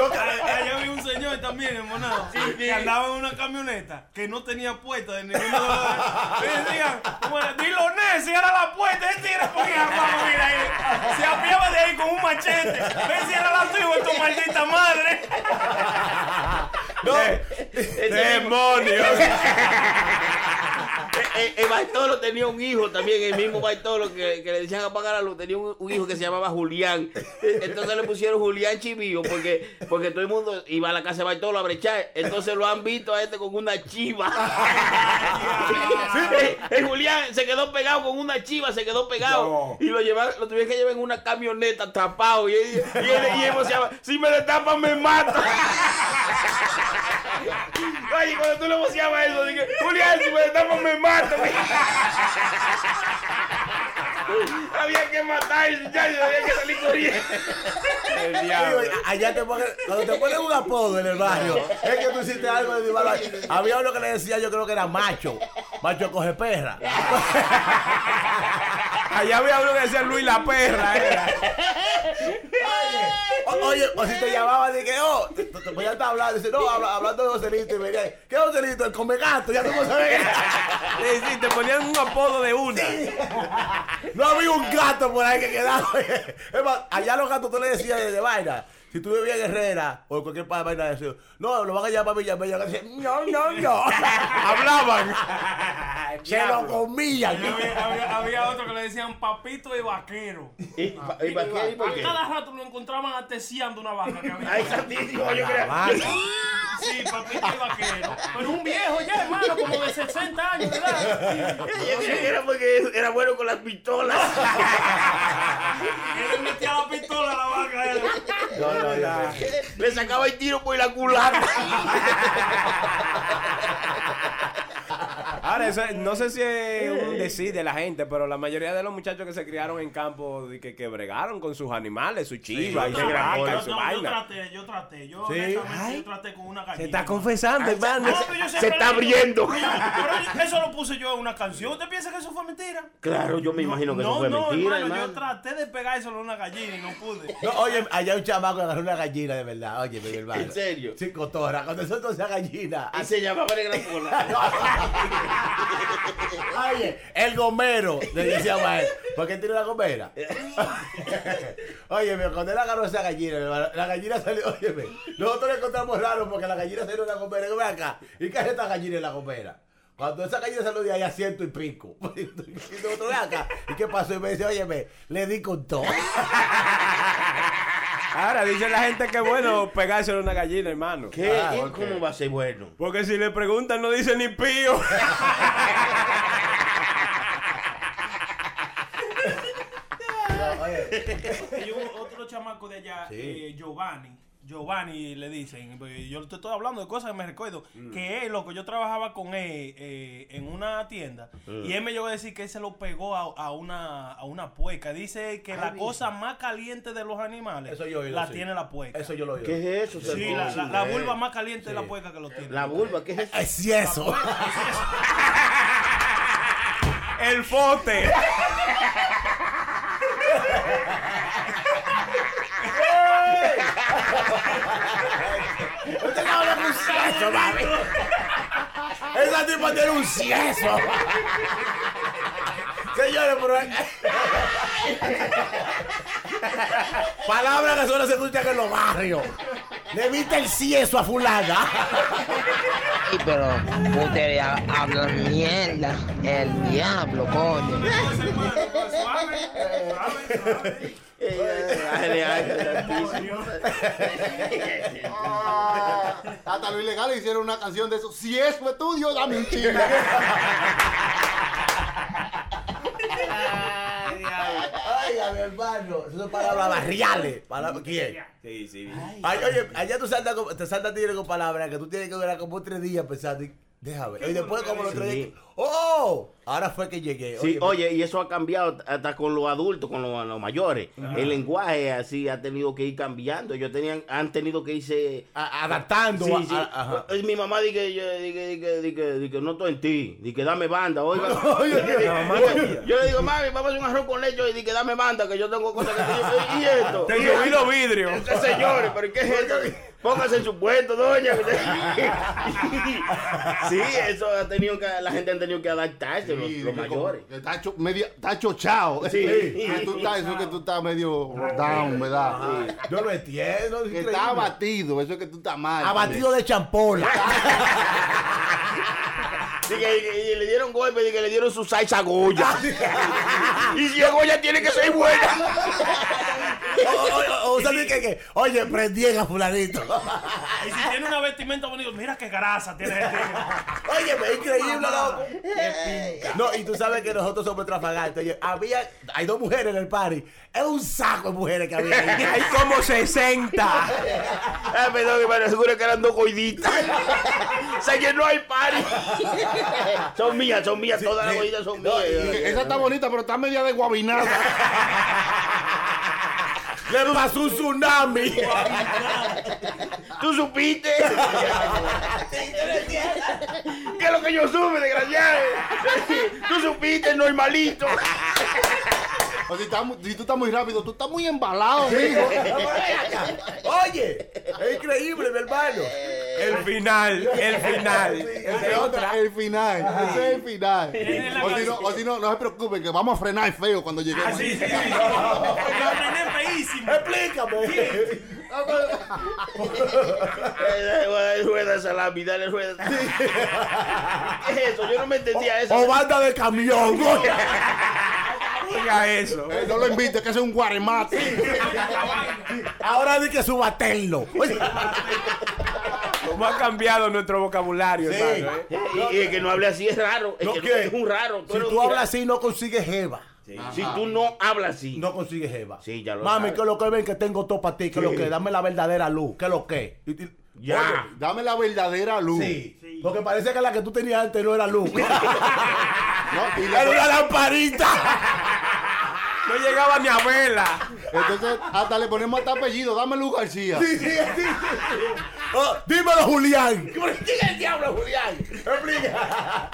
Allá allá había un señor también en Monado que andaba en una camioneta que no tenía puerta de ninguno de los dos. Y decían, bueno, dilo Ness, cierra la puerta, él tira porque vamos, mira ahí. Se apiaba de ahí con un machete. Ven, cierra la tuya, tu maldita madre. no. ¡Demonio! Eh, eh, Bartolo tenía un hijo también, el mismo Bartolo que, que le decían apagar la luz, tenía un, un hijo que se llamaba Julián. Eh, Entonces le pusieron Julián Chivío porque, porque todo el mundo iba a la casa de Bartolo a brechar. Entonces lo han visto a este con una chiva. Eh, el Julián se quedó pegado con una chiva, se quedó pegado. Y lo llevaron, lo tuvieron que llevar en una camioneta tapado. Y él, y él, y él voceaba, si me destapan me mato. Oye, cuando tú le voceabas eso, dije, Julián, si me destapan me había que matar, muchacho, había que salir corriendo. El diablo. Allá te ponen, cuando te ponen un apodo en el barrio, es que tú hiciste algo de malo. Había uno que le decía, yo creo que era macho. Macho coge perra. Allá había uno que decía Luis la perra. Era. O- Oye, o si te llamaban, dije, oh, te, te, te voy a estar hablando. Dice, no, habla- hablando de Joselito. Y me decía, ¿qué Joselito? El come gato, ya tú no sabes. Sí, sí, te ponían un apodo de una. No había un gato por ahí que quedaba. Es más, allá los gatos tú le decías de, de vaina. Si tú vivías en Herrera o en cualquier vaina de eso, no, lo van a llamar Villamella. que decía, No, no, no. Hablaban. Se lo comían. Había, había- había otro que le decían papito y vaquero. ¿Y, qué? ¿Y por A cada rato lo encontraban ateciando una vaca que había. Ay, santísimo, yo creo. Sí, papito y vaquero. Pero un viejo ya, hermano, como de 60 años. Yo que era porque era bueno con las pistolas. Le metía la pistola a la vaca. eh. No, no, no. Le sacaba el tiro por la culata. Ahora, eso, no sé si es un decir de la gente, pero la mayoría de los muchachos que se criaron en campo y que, que bregaron con sus animales, su chiva y Yo su traté, vaca y yo- su yo vaina. traté, yo traté. Yo, Sí. Ay. yo traté con una gallina. Se está confesando, hermano. No, Se está abriendo. Pero eso lo puse yo en una canción. ¿Usted piensa que eso fue mentira? Claro, yo me imagino que no, eso fue no, mentira, hermano, hermano. Yo traté de pegárselo a una gallina y no pude. No, oye, allá un chamaco que agarró una gallina de verdad. Oye, mi hermano. ¿En serio? Sí, cotorra. Cuando eso esa gallina. Y se llamaba Negra Pola. Oye, el gomero, le decíamos a él. ¿Por qué tiene una gomera? Oye, cuando él agarró esa gallina, la gallina salió, oye, nosotros le encontramos raro porque la gallina salió de una gomera. Acá, ¿y qué hace esta gallina en la gomera? Cuando esa gallina salió de ahí a ciento y pico. Y nosotros, ven acá, ¿y qué pasó? Y me dice, oye, le di con todo. Ahora dice la gente que es bueno pegárselo a una gallina, hermano. ¿Qué? Ah, ¿Y ok. ¿Cómo va a ser bueno? Porque si le preguntan no dice ni pío. Otro chamaco de allá, eh, Giovanni. Giovanni le dicen, porque yo te estoy hablando de cosas que me recuerdo, que él, loco, yo trabajaba con él eh, en una tienda y él me llegó a decir que él se lo pegó a, a una, a una pueca. Dice que la cosa más caliente de los animales Eso yo oído, la sí. tiene la pueca. Eso yo lo oí. ¿Qué es eso? Sí, la, la- la sí. vulva más caliente de la Sí. puerca que lo tiene. La vulva, ¿qué es eso? Es eso. El fote. Usted no habla sieso, mami. Esa tipa tiene un sieso. Señores, pero... Palabras que solo se escuchan en los barrios. Le viste el sieso a fulana. Sí, pero ustedes ha- hablan mierda. El diablo, coño. Suave, suave, suave. Ay, ay, santísimo. Hasta lo ilegal hicieron una canción de eso. Si es tu estudio, dame un chingo. Ay, diablo. hermano, esas son palabras barriales. Palabras- ¿Quién? Sí, sí. Ay, oye, allá tú saltas, te saltas tigre con palabras que tú tienes que durar como tres días pensando. Y- Déjame. Y después, como Sí. días. ¡Oh! Ahora fue que llegué. Sí, oye, y eso ha cambiado hasta con los adultos, con los, los mayores. El lenguaje así ha tenido que ir cambiando. Ellos tenían, han tenido que irse A- adaptando. Sí, a- sí. a- ajá. Eh, Mi mamá dice yo dice, dice, dice, dice, no estoy en ti, dice que dame banda, oiga. Te- yo le digo, mami, vamos a hacer un arroz con leche y dice que dame banda, que yo tengo cosas que y esto. Te subí los vidrios. Este, Señores, pero ¿qué es esto? Póngase en su puesto, doña. sí, eso ha tenido que, la gente ha tenido que adaptarse, los, Sí, los mayores. Está, cho- media, está chochado. Sí. Que tú estás, eso que tú estás medio down, ¿verdad? Yo lo entiendo. es Que está abatido, eso es que tú estás mal. Abatido de champola. Dice que- y le dieron golpe y que le dieron su salsa a Goya. y si es Goya tiene que ser buena. Sea, que- que- Oye, prendí a fulanito. Y si tiene una vestimenta bonita, mira qué grasa tiene este. Oye, es increíble, loco. No, y tú sabes que nosotros somos trafagantes. Oye, había, hay dos mujeres en el party. Es un saco de mujeres que había ahí. Hay como 60. Ah, perdón, hermano, seguro que eran dos goiditas. Se llenó el party. son mías, son mías, todas las goiditas son mías. Esa está bonita, pero está media de guabinada. Le pasó un tsunami. ¿Tú supiste? ¿Qué es lo que yo supe, desgraciado? ¿Tú supiste, normalito? O si, está si tú estás muy rápido, tú estás muy embalado, mijo. Oye, es increíble, mi hermano. El final, el final. Es otra, el final. Ese es el final. O si no, o si no, no se preocupen, que vamos a frenar feo cuando lleguemos. Ah, sí, sí, sí. Feísimo. Explícame. Dale rueda salami, dale rueda. ¿Qué es eso? Yo no me entendía eso. O banda de camión. Oiga eso. Eh, no lo invites, que es un guaremate. Ahora di que subatenlo. ¿Cómo ha cambiado nuestro vocabulario, Sí. hermano? eh? Y, y el que no hable así es raro. Es No, que ¿qué? es un raro. Si tú hablas así, no consigues jeva. Si tú no hablas así. No consigues jeva. Sí, ya lo Mami, sabes. que lo que ven que tengo todo para ti, que lo que, dame la verdadera luz, que lo que. Y- y- Ya. Dame la verdadera luz. Sí. Porque parece que la que tú tenías antes no era luz. No, y era la- una lamparita. No llegaba ni a vela. entonces, hasta le ponemos hasta apellido. Dame Luz García. Sí, sí, sí. Oh, dímelo, Julián. ¿Quién es el diablo, Julián? Explica.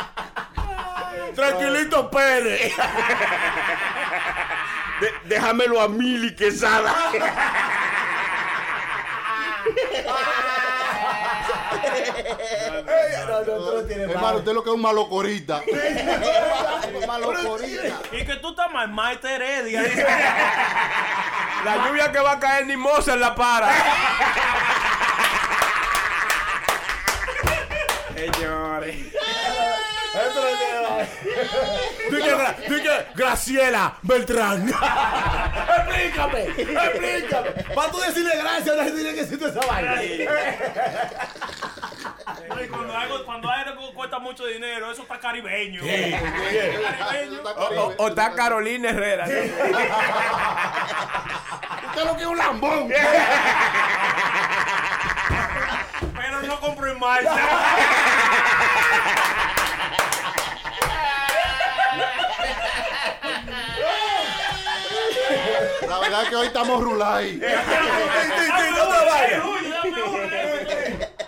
Tranquilito, Pérez. De- déjamelo a Mili Quesada. No, no, tú no tienes Hermano, usted lo que es un malocorita. Malocorita. Y que tú estás mal, Maite Heredia. La lluvia que va a caer ni moza en la para. Señores. No. Tú que, tú que Graciela Beltrán. explícame, explícame. Para tú decirle gracias, a la gente tiene que decirte esa vaina. No, y cuando algo, cuando algo cuesta mucho dinero, eso está caribeño. Sí. Caribeño. O, o- o está Carolina Herrera. Usted lo que es un lambón. Pero no compro en marcha. La verdad es que hoy estamos rulay.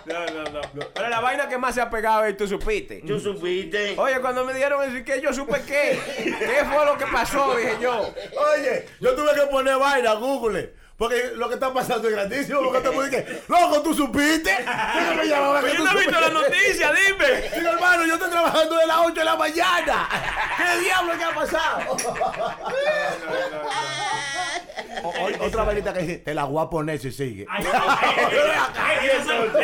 No, no, no. Pero la vaina que más se ha pegado es tú supiste. Tú supiste. Oye, cuando me dieron eso, que yo supe qué. ¿Qué fue lo que pasó? Dije yo. Oye, yo tuve que poner vaina, Google. Porque lo que está pasando es grandísimo. Porque te decir, loco, ¿tú supiste? Yo me llamaba Pero yo no he visto la noticia, dime. Digo, hermano, yo estoy trabajando de las 8 de la mañana. ¿Qué diablo que ha pasado? O- o- otra vainita que dice, te la voy a poner si sigue. Ay, ay, ay, ay,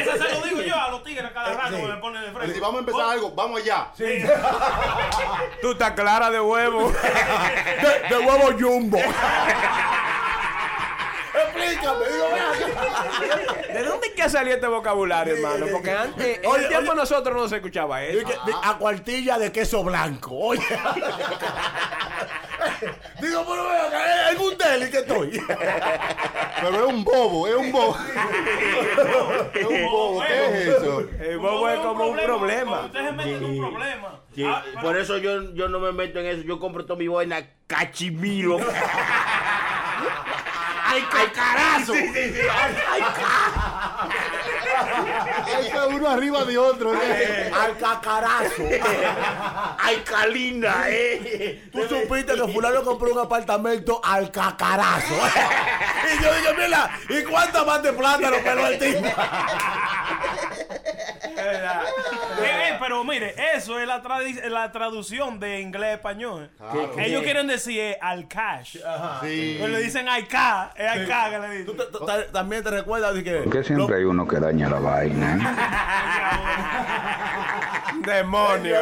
Esa se- lo digo yo a los tigres cada rato que me ponen de frente. Si vamos a empezar algo, vamos allá. Tú estás clara de huevo. De, de huevo jumbo. Explícame, digo. ¿De dónde es que ha salido este vocabulario, hermano? Porque antes, en Oye, el tiempo oye. nosotros no se escuchaba eso. Que- A cuartilla de queso blanco. Oye. Digo, pero veo que hay algún deli que estoy. Pero es un bobo, es un bobo. es un bobo, ¿qué es eso? El bobo es como un problema. Ustedes se meten en un problema. Sí, Ah, por eso yo, yo no me meto en eso. Yo compro todo mi vaina cachimilo. ¡Ay, cacarazo! Hay que uno arriba de otro. ¿eh? Al cacarazo. ¡Ay, calina, eh! Tú supiste que fulano compró un apartamento al cacarazo. y yo dije, mira, ¿y cuántas más de plátano peló el tipo? Eh, eh, pero mire, eso es la, la traducción de inglés a español. Claro. Ellos quieren decir eh, al cash. Sí. Pero le dicen al K, es al K que le dicen. ¿Tú también te recuerdas de que... Porque siempre hay uno que daña la vaina. Demonio.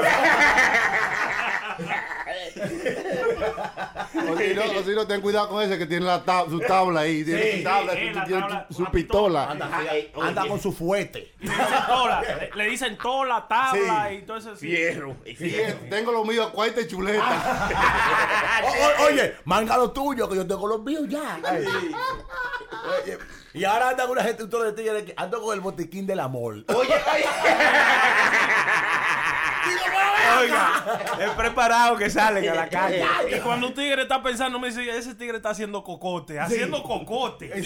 O si, no, o si no, ten cuidado con ese que tiene la tab- su tabla ahí. Tiene Sí, su tabla, sí, tú la tienes tabla, tu- su una pistola. Anda, Ay, anda oye. con su fuete. Le dicen tola, le, dicen tola, tabla y todo eso. sí. Fierro. Sí, tengo lo mío, cuarta y chuleta. O- o- oye, manga lo tuyo, que yo tengo los míos ya. Oye, y ahora anda con una gente, un toro de tigres que ando con el botiquín del amor. Oye, oye. Oiga, es preparado que salen a la calle. Y cuando un tigre está pensando, me dice, ese tigre está haciendo cocote, haciendo cocote.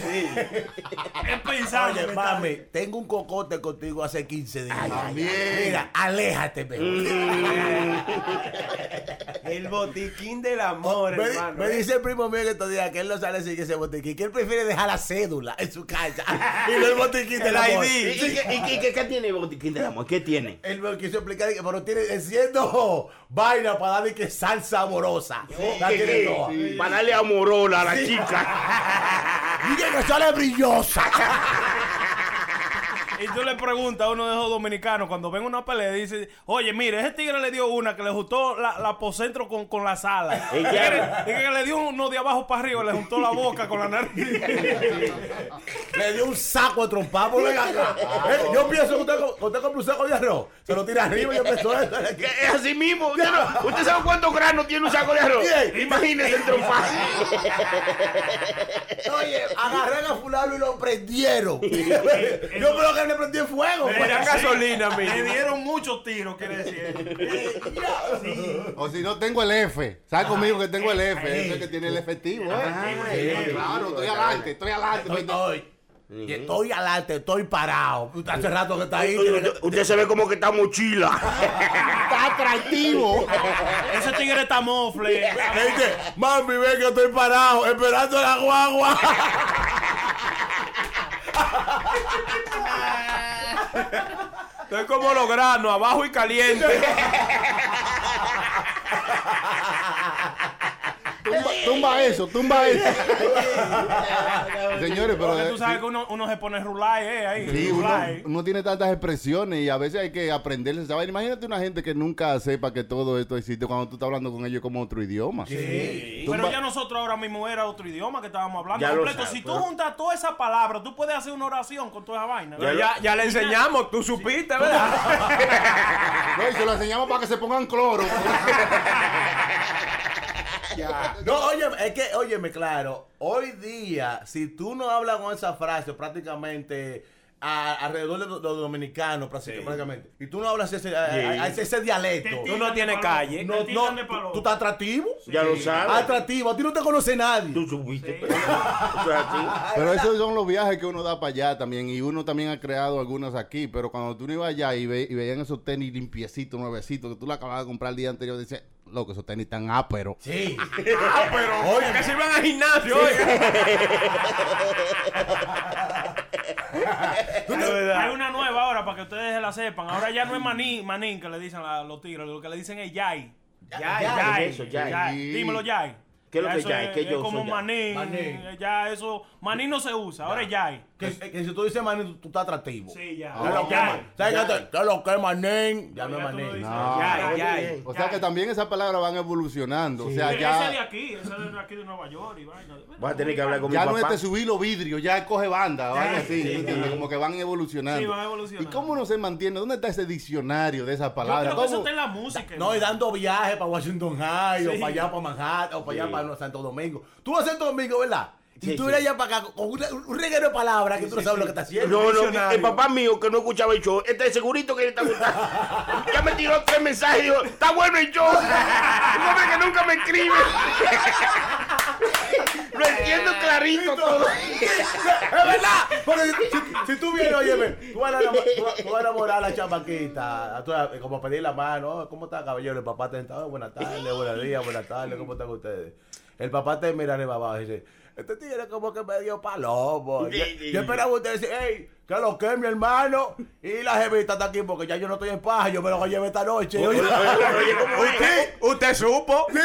Es pensando. Oye, mami, tengo un cocote contigo hace 15 días. Mira, aléjate, mejor. El botiquín del amor, me, hermano. me dice el primo mío que estos días que él no sale sin ese botiquín, que él prefiere dejar la cédula en su casa y no el botiquín del El amor. ¿Y, ID. y, qué- y qué- qué- qué tiene Botiquín del Amor? ¿Qué tiene? Él me quiso explicar que pero tiene enciendo vaina para darle que salsa amorosa. La ¿Qué- tiene qué? toda. Para darle amorola a la chica. Dije que sale brillosa. Y tú le preguntas a uno de esos dominicanos cuando ven una pelea, dice, oye, mire, ese tigre le dio una que le juntó la, la apocentro con, con la sala. Ya. que, dice que le dio uno de abajo para arriba, le juntó la boca con la nariz. Le dio un saco de trompa por la acá. Eh, Yo pienso que usted, usted compra un saco de arroz, se lo tira arriba y yo pienso eso. Es así mismo. Usted, no- ¿Usted sabe cuántos granos tiene un saco de arroz? Bien. Imagínese el trompa. Oye, agarré a fulano y lo prendieron. Yo creo que le prendí en fuego. Le Era gasolina, Le mínimo. dieron muchos tiros, quiere decir. O si no, tengo el F. ¿Sabes conmigo que tengo el F? Ese que tiene el efectivo, ¿eh? Claro, estoy adelante, estoy adelante. Estoy, estoy, y estoy adelante, estoy parado. Hace rato que está ahí. Usted, se ve como que está mochila. Está atractivo. Ese tigre está mofle. Le dice, mami, ve que estoy parado, esperando la guagua. Estoy como los granos, abajo y caliente. Tumba, tumba eso, tumba eso. Señores, pero. Porque eh, tú sabes que uno, uno se pone rulay, eh, ahí. Sí, uno, rulay. uno tiene tantas expresiones y a veces hay que aprenderse esa vaina. Imagínate una gente que nunca sepa que todo esto existe cuando tú estás hablando con ellos como otro idioma. Pero ya nosotros ahora mismo era otro idioma que estábamos hablando Ya lo completo. sabes, si tú pero- juntas toda esa palabra, tú puedes hacer una oración con toda esa vaina. Pero ya, ya le enseñamos, tú supiste, ¿verdad? No, y se lo enseñamos para que se pongan cloro. No, oye, es que, óyeme, claro, hoy día, si tú no hablas con esa frase prácticamente a- alrededor de los, dominicanos, prácticamente, y tú no hablas ese, a- a- a ese, ese dialecto, Tú no tienes calle. no, no, tú, estás atractivo. Ya lo sabes. Atractivo, a ti no te conoce nadie. Tú así. Pero esos son los viajes que uno da para allá también. Y uno también ha creado algunos aquí. Pero cuando tú no ibas allá y, ve- y veían esos tenis limpiecitos, nuevecitos, que tú lo acababas de comprar el día anterior, dices, loco, esos tenis están áperos. Sí. Pero oye, que se iban al gimnasio, oye. Hay una nueva ahora para que ustedes se la sepan. Ahora ya no es maní, manín que le dicen a los tigres, lo que le dicen es yay. Yay, Yay, eso, yay. yay. Dímelo, yay. ¿Qué es lo Ya que yay? ¿Qué yo como soy yay? maní. Maní. Ya eso, maní no se usa, ahora es yay. Que, que si tú dices manín, tú, tú estás atractivo. Sí, ya. ¿Qué es lo que Yay. man- ¿Sabes qué te- qué es lo que es manín? Ya no es Ya manín. No. Yay. yay. O sea que también esas palabras van evolucionando. O sea, Ese de ya, aquí, ese de aquí de Nueva York y vaina. Vas a tener que hablar con mi ya no es papá. de subir los vidrios, ya coge banda, vaina así. ¿tú entiendes? Como que van evolucionando. Sí, van evolucionando. ¿Y cómo no se mantiene? ¿Dónde está ese diccionario de esas Yo palabras? creo que eso ¿Cómo? está en la música. No, y dando viajes para Washington High, o Sí. para allá, para Manhattan, o para allá, para no Santo Domingo. Tú vas a Santo Domingo, ¿verdad? Y Sí, tú sí. eres allá para acá con una- un reguero de palabras que tú no sabes lo que está haciendo. No, no, el papá mío que no escuchaba el show, este segurito que le está gustando. ya me tiró tres mensajes y dijo, está bueno el show. Un hombre que nunca me escribe. Lo entiendo clarito todo. Es verdad. Porque si, si tú vienes, óyeme, tú vas a a enamorar a la chamaquita, a como pedir la mano, oh, ¿cómo está caballero? El papá te está, "Oh, buenas tardes, buenos días, buenas tardes, ¿cómo están ustedes? El papá te mira de abajo y dice, este tigre como que me dio palomo. Sí, Yo, sí, yo sí. esperaba usted decir, hey, que lo que mi hermano y la jevita está aquí porque ya yo no estoy en paz, yo me lo llevé esta noche. Oye, oye, oye. ¿Usted? ¿Usted supo?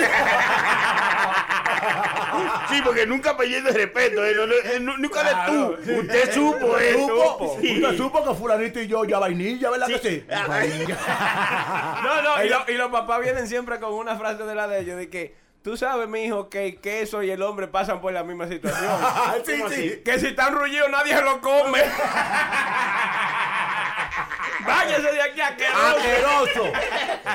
Sí, porque nunca pidiendo respeto, eh, no, no, eh, nu- nunca de tú. Usted supo, ¿Usted eh. supo? Sí. ¿Usted supo que fulanito y yo ya vainilla, verdad Sí. que sí? Vainilla. No, no, y, lo- y los papás vienen siempre con una frase de la de ellos de que tú sabes, mi hijo, que el queso y el hombre pasan por la misma situación. Sí, ¿Cómo sí. así? que si están rullidos nadie se lo come. Váyase de aquí asqueroso. Asqueroso.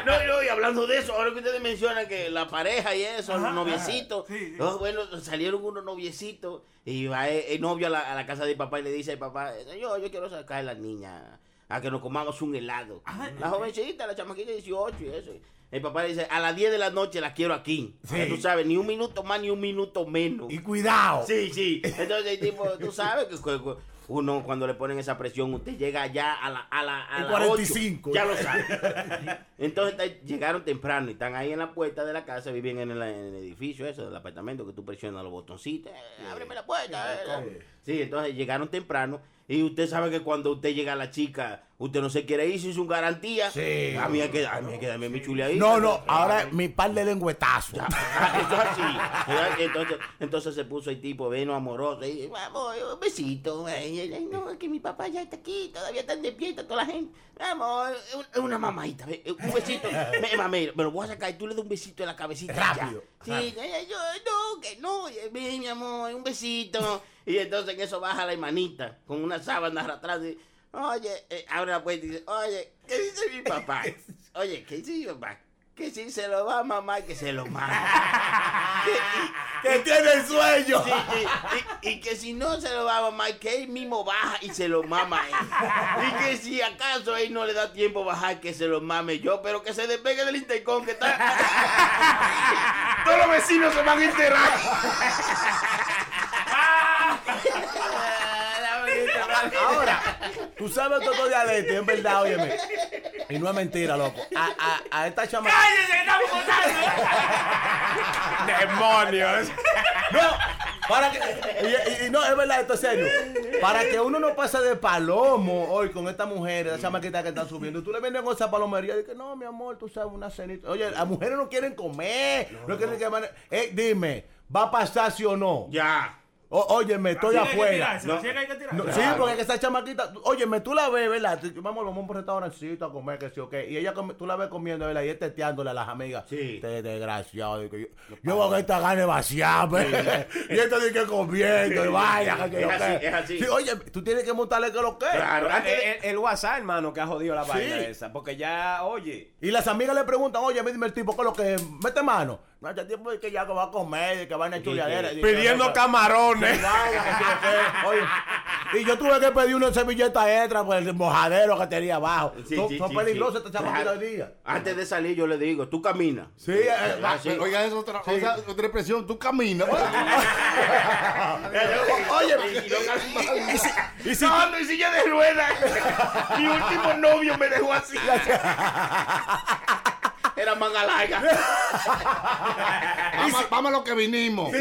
No, no, y hablando de eso, ahora que ustedes mencionan que la pareja y eso, los noviecitos, no, bueno, salieron unos noviecitos y va el, el novio a la, a la casa del papá y le dice al papá, yo, yo quiero sacar a la niña a que nos comamos un helado. La jovencita, la chamaquita de 18 y eso. El papá le dice, a las 10 de la noche la quiero aquí. Sí. Tú sabes, ni un minuto más ni un minuto menos. Y cuidado. Sí, sí. Entonces, tipo, tú sabes que uno cuando le ponen esa presión, usted llega ya a la a la a las 45. ocho, ya lo sabe. Entonces llegaron temprano y están ahí en la puerta de la casa, viven en el, en el edificio eso, del apartamento, que tú presionas los botoncitos, eh, ábreme la puerta. eh. Sí, entonces llegaron temprano y usted sabe que cuando usted llega a la chica, usted no se quiere ir sin su garantía. Sí. A mí hay que, a mí hay que darme mi chuleadita. No, no, ahora mi par de lengüetazo. Eso es así. ¿verdad? Entonces, entonces se puso el tipo veno amoroso. Y, vamos, un besito. Ay, no, es que mi papá ya está aquí. Todavía están despierta toda la gente. Vamos, un- una mamadita. ve, Un besito. Me, mame, me lo voy a sacar y tú le das un besito en la cabecita. ya. Rápido. Sí, ay, ay, yo, no, que no. Ven, mi amor, un besito. Y entonces en eso baja la hermanita con una sábana atrás. Y, oye, eh, abre la puerta y dice, oye, ¿qué dice mi papá? Oye, ¿qué dice mi papá? Que si se lo va a mamar, que se lo mame. Que- Que tiene el sueño. Sí, y, y- y que si no se lo va a mamar, que él mismo baja y se lo mama a él. Y que si acaso él no le da tiempo bajar, que se lo mame yo, pero que se despegue del intercom, que está... Todos los vecinos se van a enterar. Ahora, tú sabes todo dialecto, y es verdad, óyeme. Y no es mentira, loco. A, a, a esta chama. ¡Cállese, que estamos contando! ¡Demonios! No, para que. Y, y- y no, es verdad, esto es serio. Para que uno no pase de palomo hoy con esta mujer, esa chamaquita que están subiendo, tú le vendes con esa palomería y que no, mi amor, tú sabes, una cenita. Oye, las mujeres no quieren comer, no, quieren que. mane- Eh, dime, ¿va a pasar sí o no? Ya. O- óyeme, estoy Así que hay que afuera. tirársela, así que hay que tirársela. No, sí, porque es que esa chamaquita, óyeme, tú la ves, ¿verdad? Tú- Vamos, vamos a un restaurancito a comer, que sí, ok. Y ella, come- tú la ves comiendo, ¿verdad? Y él testeándole a las amigas. Sí. Te desgraciado. y que yo, yo con esta gana de vaciar, Y esto dice que comiendo, y vaya, que Es así, es así. Sí, oye, tú tienes que montarle que lo que. Claro. El, el- el WhatsApp, hermano, que ha jodido la Sí. vaina esa. Porque ya, oye. Y las amigas le preguntan, oye, dime el tipo, ¿qué es lo que es? Mete mano. No, este tipo es que ya va a comer, y que va a chuleadera. y Pidiendo camarones. Oye, y yo tuve que pedir una servilleta extra por el mojadero que tenía abajo. Sí, son sí, son sí, peligrosos sí. hoy día. Antes de salir yo le digo, tú caminas. Sí, eh, Ah. Oiga, eso otra, otra, otra expresión, tú caminas. Oye, Y si, en silla de ruedas. Mi último novio me dejó así. Era manga larga. vamos, vamos a lo que vinimos.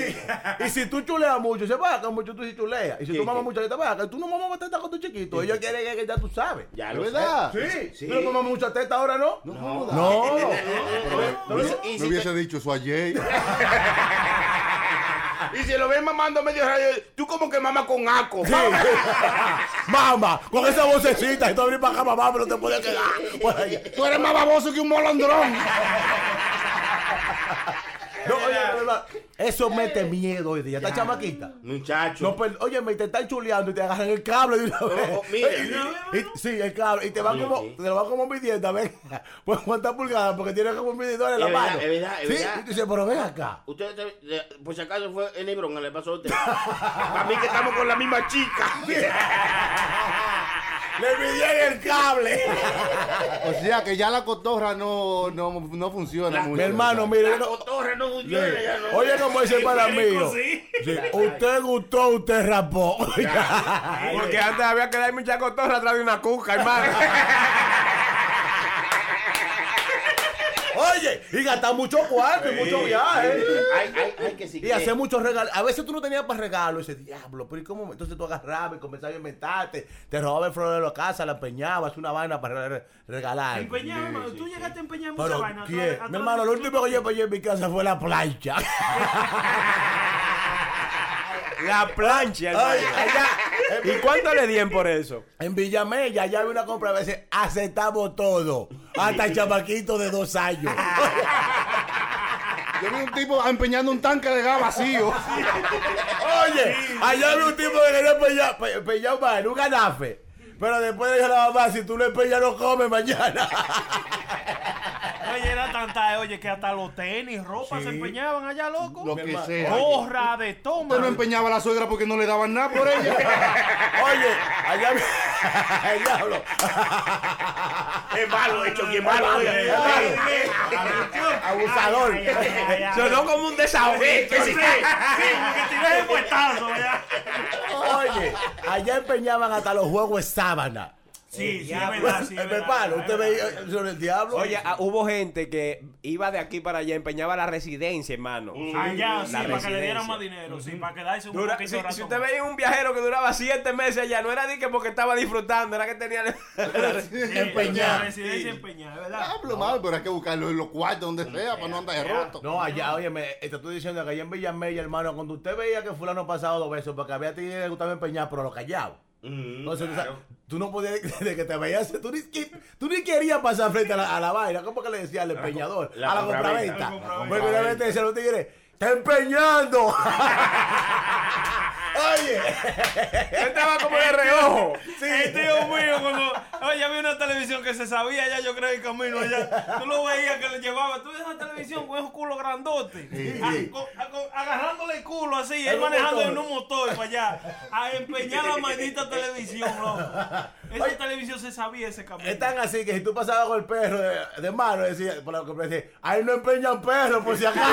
y si tú chuleas mucho, vaya, que mucho tú sí chuleas. Y si tú mamas mucho, vaya, que tú no mamas teta con tu chiquito. Ellos quieren que, que ya tú sabes. Ya ¿Es lo verdad? Sí, Sí. no mamas mucha teta ahora, ¿no? No. No. No, Y me si hubiese dicho eso ayer. Y si lo ven mamando medio radio, tú como que mamas con aco. Mamá, con esa vocecita, y tú abrir para acá, mamá, pero te puedes quedar. Por allá. Tú eres más baboso que un molondrón. No, oye, eso mete miedo hoy día. Esta chamaquita. Muchacho. No, pero, oye, me te están chuleando y te agarran el cable de una vez. oh, mira. Y- sí, el cable. Y te van Oye, como, sí. te lo van como midiendo, a ver. Pues cuántas pulgadas, porque tiene como un medidor en la verdad, mano. es verdad, es sí, verdad. y tú dices, pero ven acá. Usted, por si acaso fue en Hebron, le pasó a usted. Para mí que estamos con la misma chica. Le midieron el cable. O sea que ya la cotorra no, no, no funciona mucho. Mi hermano, mire. La cotorra no funciona, ya no. Oye, como dice para mí. sí. Sí, Usted gustó, usted rapó. Porque antes había que dar mucha cotorra atrás de una cuca, hermano. Oye, y gastar mucho cuarto y mucho viaje. Hay, hay, hay que sí Y hacer muchos regalos. A veces tú no tenías para regalo. Y ese diablo, pero ¿y cómo? Entonces tú agarrabas y comenzabas a inventarte. Te robabas el florero de la casa, la empeñabas, una vaina para re- regalar. Empeñado, hermano. Tú llegaste a empeñar mucha Pero, vaina. Mi hermano, lo último que yo empeñé en mi casa fue la plancha. La plancha. Ay, allá, ¿Y cuánto le dieron por eso? En Villamella, allá había una compra a veces, aceptamos todo. Hasta el chamaquito de dos años. Yo vi un tipo empeñando un tanque de gas vacío. Oye, allá había un tipo que quería empeñar, pe- empeñar un ganafe. Pero después le dijo a la mamá, si tú le empeñas, no comes mañana. Oye, era tanta, oye, que hasta los tenis, ropa se empeñaban allá, loco. Lo que sea. Gorra de toma. Usted no empeñaba a la suegra porque no le daban nada por ella. Oye, allá. El diablo. Es malo hecho, que malo. Abusador. Sonó como un desahoguito. Sí, sí, porque tiré el puestazo, ya. Oye, allá empeñaban hasta los juegos sábana. Sí, sí, es verdad, sí, es El verdad, usted veía sobre el diablo. Oye, ah, hubo gente que iba de aquí para allá, empeñaba la residencia, hermano. Allá, sí, La para que le dieran más dinero, sí, para quedarse un Dura- poquito si, de si usted veía un viajero que duraba siete meses allá, no era ni que porque estaba disfrutando, era que tenía... Sí, empeñado. la Residencia empeñada, ¿verdad? Mal, pero hay que buscarlo en los cuartos donde sea para no andar de roto. No, allá, oye, te estoy diciendo que allá en Villamella, hermano, cuando usted veía que fulano pasaba dos veces, porque había tigres que gustaba empeñar, pero lo callado. Entonces, tú, sabes, tú no podías, de que te veías, tú ni, tú ni querías pasar frente a la, a la vaina. ¿Cómo que le decía al empeñador? la a la compraventa. Porque una vez te decían los tigres, ¡está empeñando! Oye, estaba como de reojo. Sí. El tío mío, cuando oye, había una televisión que se sabía ya, yo creo, el camino allá. Tú lo veías que le llevaba, tú ves esa televisión con esos culos grandotes, a- con- a- con- agarrándole el culo así, él manejando motor. en un motor para allá, a empeñar la maldita televisión, loco. Esa televisión se sabía ese camino. es tan así que si tú pasabas con el perro de, de mano, decía, por la compraventa, decía, ahí no empeñan perros, por si acaso.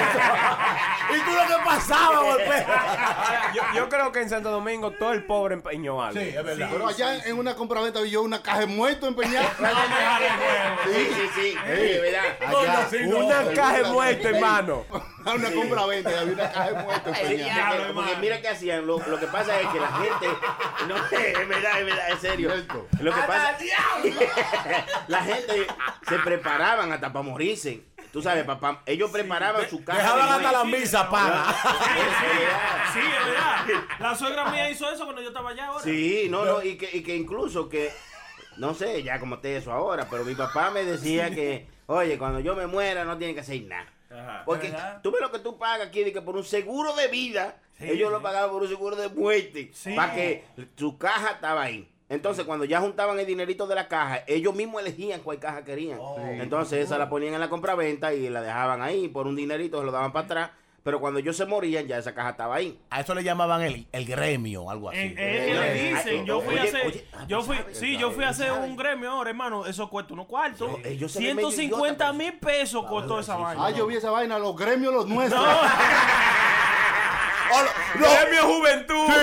y tú lo que pasaba con el perro. Yo, yo creo que en Santo Domingo todo el pobre empeñó algo. Sí, es verdad. Pero allá en una compraventa vi yo una caja de muertos empeñada. Sí, sí, sí. Sí, es verdad. Allá, Una caja de muerte, hermano. una compraventa y había una caja de muertos Sí, empeñada. porque- porque mira qué hacían. Lo, lo que pasa es que la gente. No, es verdad, es verdad, es serio. Lo que pasa la gente se preparaban hasta para morirse. Tú sabes, papá, ellos preparaban su casa. Dejaban de hasta la misa paga. Sí, es verdad. La suegra mía hizo eso cuando yo estaba allá ahora. Sí, no, no, y que, y que incluso que, no sé ya cómo esté eso ahora, pero mi papá me decía que, oye, cuando yo me muera no tiene que hacer nada. Porque ¿Verdad? tú ves lo que tú pagas aquí, de que por un seguro de vida, ellos lo pagaban por un seguro de muerte, Sí. para que su caja estaba ahí. Entonces, cuando ya juntaban el dinerito de la caja, ellos mismos elegían cuál caja querían. Entonces, esa la ponían en la compraventa y la dejaban ahí por un dinerito, se lo daban para atrás. Pero cuando ellos se morían, ya esa caja estaba ahí. A eso le llamaban el, el gremio, algo así. Eh, eh, que le dicen, yo fui a hacer, oye, ah, yo fui, sabes, sí, yo fui a hacer un gremio ahora, hermano, eso cuesta unos cuartos. No, ellos se ven medio 150 idiotas, mil pesos costó esa vaina. Ah, yo vi esa vaina, los gremios, los nuestros. Premio Juventud.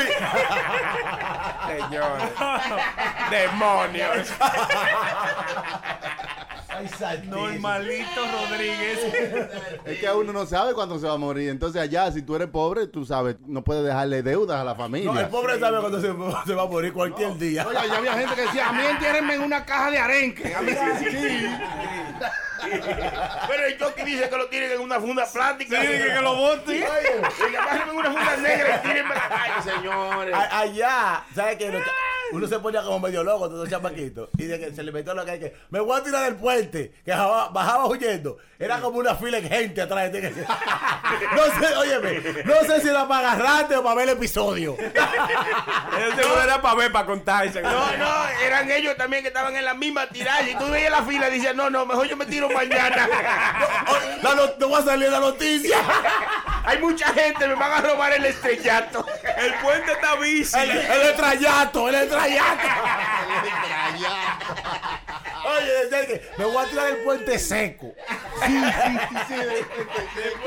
Señores. Demonios. Normalito Rodríguez. Es que uno no sabe cuándo se va a morir. Entonces allá, si tú eres pobre, tú sabes, no puedes dejarle deudas a la familia. No, el pobre sabe cuando se, se va a morir cualquier día. Oye, ya había gente que decía, a mí entiérenme en una caja de arenque. A mí sí, sí. Pero el Chucky dice que lo tienen en una funda plástica. Sí, que, que lo bote. Y en una funda negra y la Ay, señores. A- allá, ¿sabes qué? Uno se ponía como medio loco, todos los chamaquitos. Y de que se le metió lo que hay que. Me voy a tirar del puente, que bajaba, bajaba huyendo. Era como una fila de gente atrás de ti. que- No sé, óyeme, no sé si era para agarrarte o para ver el episodio. Eso seguro era para ver, para contarse. No, no, eran ellos también que estaban en la misma tirada. Y tú veías la fila y dices, no, no, mejor yo me tiro mañana. La no, no va a salir la noticia. Hay mucha gente, me van a robar el estrellato. El puente está bici. El, el estrallato, el estrallato. Oye, decía que me voy a tirar del puente seco.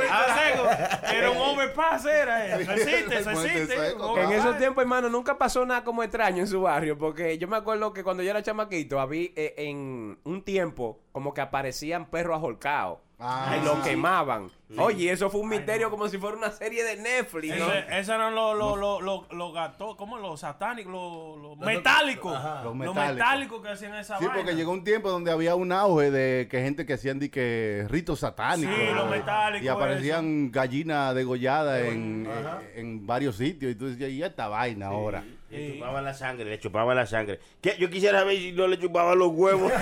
Ah, seco. Era un overpass, era. Se existe, El existe. En esos tiempos, hermano, nunca pasó nada como extraño en su barrio, porque yo me acuerdo que cuando yo era chamaquito, había eh, en un tiempo como que aparecían perros ahorcados Ah, y los quemaban. Oye, eso fue un misterio como si fuera una serie de Netflix. ¿no? Ese- eran los los los los los gatos, ¿cómo? Los satánicos, los, metálicos. Los Los metálicos. que hacían esa Sí, vaina. porque llegó un tiempo donde había un auge de que gente que hacían di que ritos satánicos. Sí, los metálicos, Y aparecían gallinas degolladas en, en, en varios sitios. Y tú decías, ¿y esta vaina ahora? Le chupaban la sangre, le chupaban la sangre. ¿Qué? Yo quisiera saber si no le chupaban los huevos.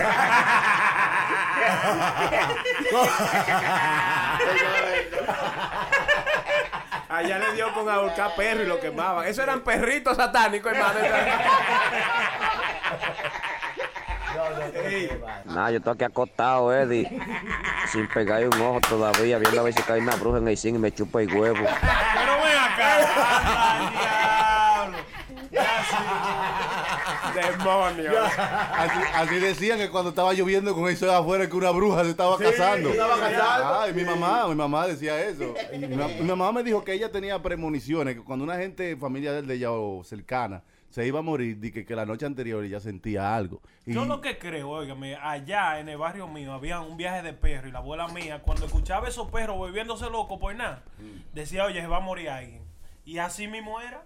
Allá le dio con ahorcar perro y lo quemaban. Eso eran perritos satánicos, hermano. Nah, yo estoy aquí acostado, Eddie. Sin pegar un ojo todavía, viendo a ver si cae una bruja en el zinc y me chupa el huevo. Pero ven acá. ¡Anda, diablo! Demonio. Así, así decían que cuando estaba lloviendo con eso de afuera que una bruja se estaba casando. estaba casando. Ay, mi mamá, mi mamá decía eso. Mi, ma- mi mamá me dijo que ella tenía premoniciones, que cuando una gente, familia de ella o cercana, se iba a morir, di que, que la noche anterior ella sentía algo. Y, Yo lo que creo, óigame, allá en el barrio mío había un viaje de perro y la abuela mía, cuando escuchaba esos perros volviéndose locos por nada, decía, oye, se va a morir alguien. Y así mismo era.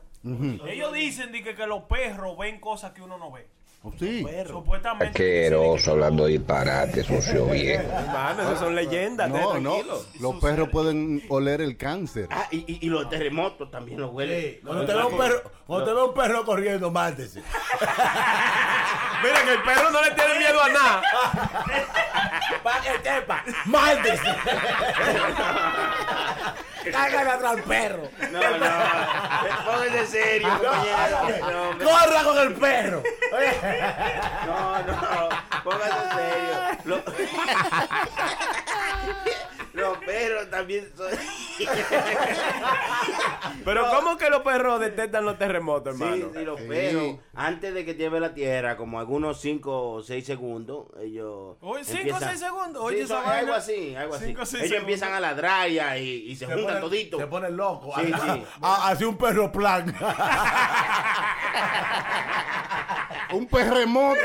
Ellos dicen di que, que los perros ven cosas que uno no ve. Oh, sí. Supuestamente. Asqueroso, hablando disparate, sucio bien. Hermano, esas son leyendas. No, te- no. tranquilo. Los perros pueden oler el cáncer. Ah, y, y, y los terremotos también los huelen. Sí, Cuando usted ve un perro, cuando usted ve un perro corriendo, mándese. Mira que el perro no le tiene miedo a nada. Para que sepa, mándese. Cágale atrás al perro. No, no. Póngase serio, compañero. No, hombre. Corra con el perro. No, no, póngase serio. Lo- Los perros también son. Pero ¿cómo que los perros detectan los terremotos, Sí, hermano? sí, los Sí. perros, antes de que tiemble la tierra, como algunos 5 o 6 segundos, ellos. Oye, cinco o empiezan- seis segundos, Sí, oye, vaina. algo así, algo así. Cinco seis Ellos segundos. empiezan a ladrar y, y, y se, juntan ponen- toditos. Se ponen locos. Sí, sí. Ah, Así un perro plan. Un perremoto.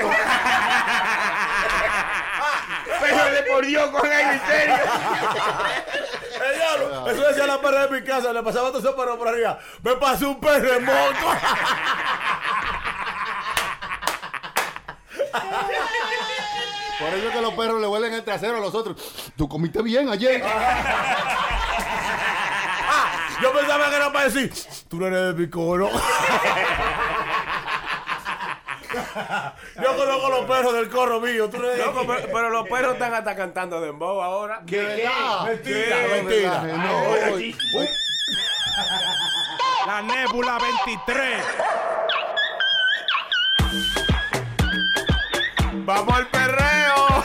Pero de por Dios, con el misterio. El diablo, Eso decía la perra de mi casa, le pasaba todo ese perro por arriba. Me pasó un terremoto. Por eso es que los perros le huelen el trasero a los otros. Tú comiste bien ayer. Yo pensaba que era para decir, tú no eres de mi coro. Yo conozco los perros del corro mío. Tú no eres de Loco, aquí. pero, pero los perros están hasta cantando dembow ahora. ¿Qué? Mentira, mentira. verdad, no, La Nébula 23. ¡Vamos al perreo!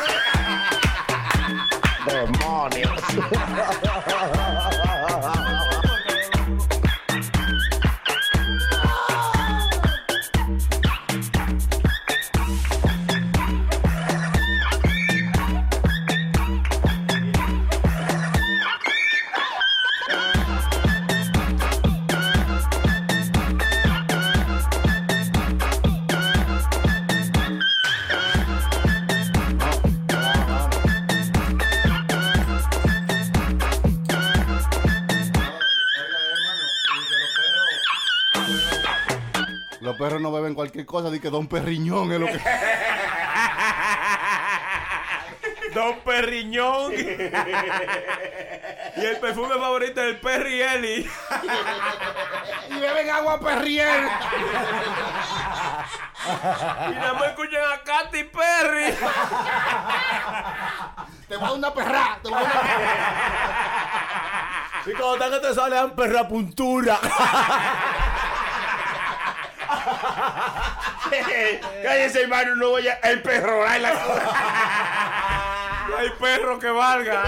Demonios. Cualquier cosa, di que don perriñón es lo que. Don Perriñón. y el perfume favorito es el Perry Eli. y beben agua perriel. Y nada más escuchan a Katy Perry. Te voy a dar una perra. Te voy a dar una Y cuando están que te salen perra puntura. Cállese, hermano, no voy a. El perro, ay, la No hay perro que valga.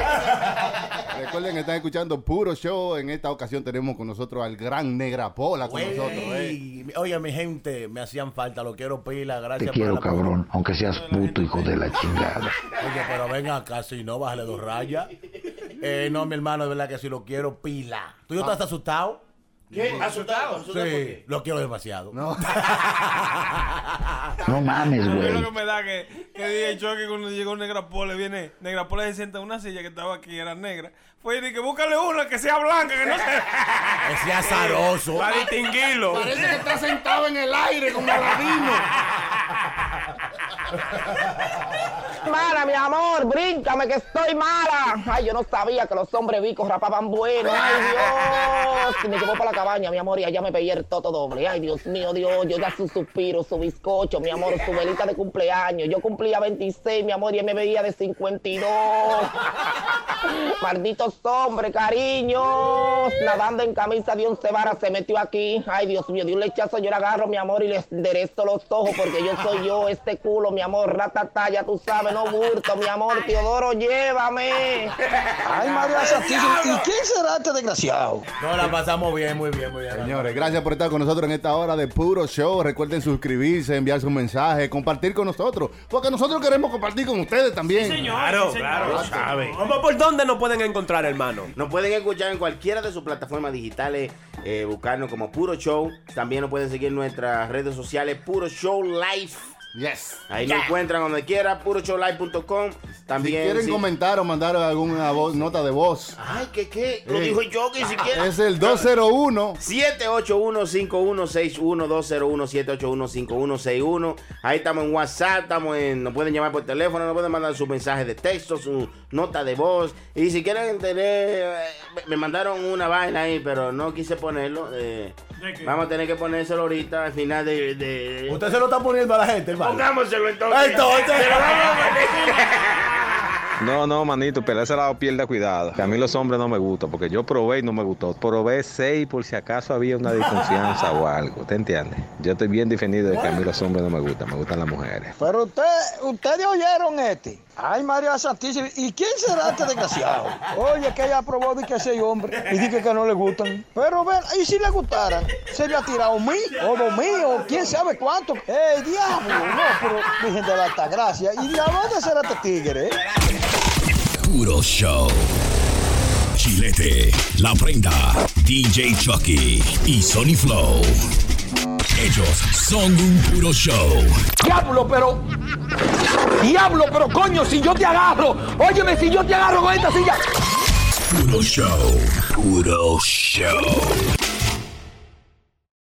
Recuerden que están escuchando Puro Show. En esta ocasión tenemos con nosotros al gran Negra Pola con nosotros. eh. Ey, Oye, mi gente, me hacían falta, lo quiero pila, Te gracias quiero, por la- cabrón, aunque seas puto, hijo de la chingada. Oye, pero venga acá, si no, bájale dos rayas. Eh, no, mi hermano, de verdad que sí lo quiero pila. ¿Tú no estás asustado? ¿Qué? ¿Asustado? ¿Asustado por Sí, qué? lo quiero demasiado. No. No mames, A mí güey. lo que me da que, que dije yo que cuando llegó Negra Pole, viene Negra Pole se sienta en una silla que estaba aquí, era negra. Fue y dije, búscale una que sea blanca, que no sea. Que sea azaroso. Para distinguirlo. Parece que está sentado en el aire como Aladino. Mala, mi amor, bríncame que estoy mala. Ay, yo no sabía que los hombres vicos rapaban bueno. Ay, Dios. Y me llevó para la cabaña, mi amor, y allá me veía el toto doble. Ay, Dios mío, Dios, yo ya su suspiro, su bizcocho, mi amor, su velita de cumpleaños. Yo cumplía 26, mi amor, y él me veía de 52. Malditos hombres, cariños. Nadando en camisa de once varas se metió aquí. Ay, Dios mío, de un lechazo yo le agarro, mi amor, y le enderezo los ojos porque yo soy yo, este culo, mi amor, ratata, ya tú sabes, no burto, mi amor, Teodoro, llévame. Ay, María Santísima. ¿Y quién será este desgraciado? No, la pasamos bien, muy bien, muy bien. Señores, gracias por estar con nosotros en esta hora de Puro Show. Recuerden suscribirse, enviar su mensaje, compartir con nosotros. Porque nosotros queremos compartir con ustedes también. Claro, claro, lo sabe. Vamos por dónde nos pueden encontrar, hermano. Nos pueden escuchar en cualquiera de sus plataformas digitales, eh, buscarnos como Puro Show. También nos pueden seguir en nuestras redes sociales, Puro Show Live. Yes. Ahí nos encuentran donde quiera, puroshowlive.com. Si También. quieren sí. comentar o mandar alguna voz- nota de voz, Ay, ¿qué qué? Lo dijo yo que siquiera. es el 201. 781-5161, 201-781-5161. Ahí estamos en WhatsApp, estamos en, nos pueden llamar por teléfono, nos pueden mandar su mensaje de texto, su nota de voz. Y si quieren tener, eh, me mandaron una vaina ahí, pero no quise ponerlo. eh. Vamos a tener que ponérselo ahorita al final de... de- Usted se lo está poniendo a la gente, hermano. Pongámoselo entonces. Entonces. Se lo vamos a poner. No, no, manito, pero ese lado pierda cuidado. Que a mí los hombres no me gustan, porque yo probé y no me gustó. Probé seis por si acaso había una desconfianza o algo. ¿Te entiendes? Yo estoy bien definido de que a mí los hombres no me gustan, me gustan las mujeres. Pero usted, ustedes oyeron este. Ay, María Santísima. ¿Y quién será este desgraciado? Oye, que ella probó de que seis hombres y dije que no le gustan. Pero ven, ¿y si le gustaran? ¿Se había tirado mí? ¿O dos mí? ¿O quién sabe cuánto? ¡Eh, diablo! No, pero Virgen de la Altagracia. ¿Y de dónde será este tigre, eh? Puro Show. Chilete, La Prenda, DJ Chucky y Sony Flow. Ellos son un puro show. Diablo, pero. Diablo, pero coño, si yo te agarro. Óyeme, si yo te agarro con esta silla. Puro show. Puro show.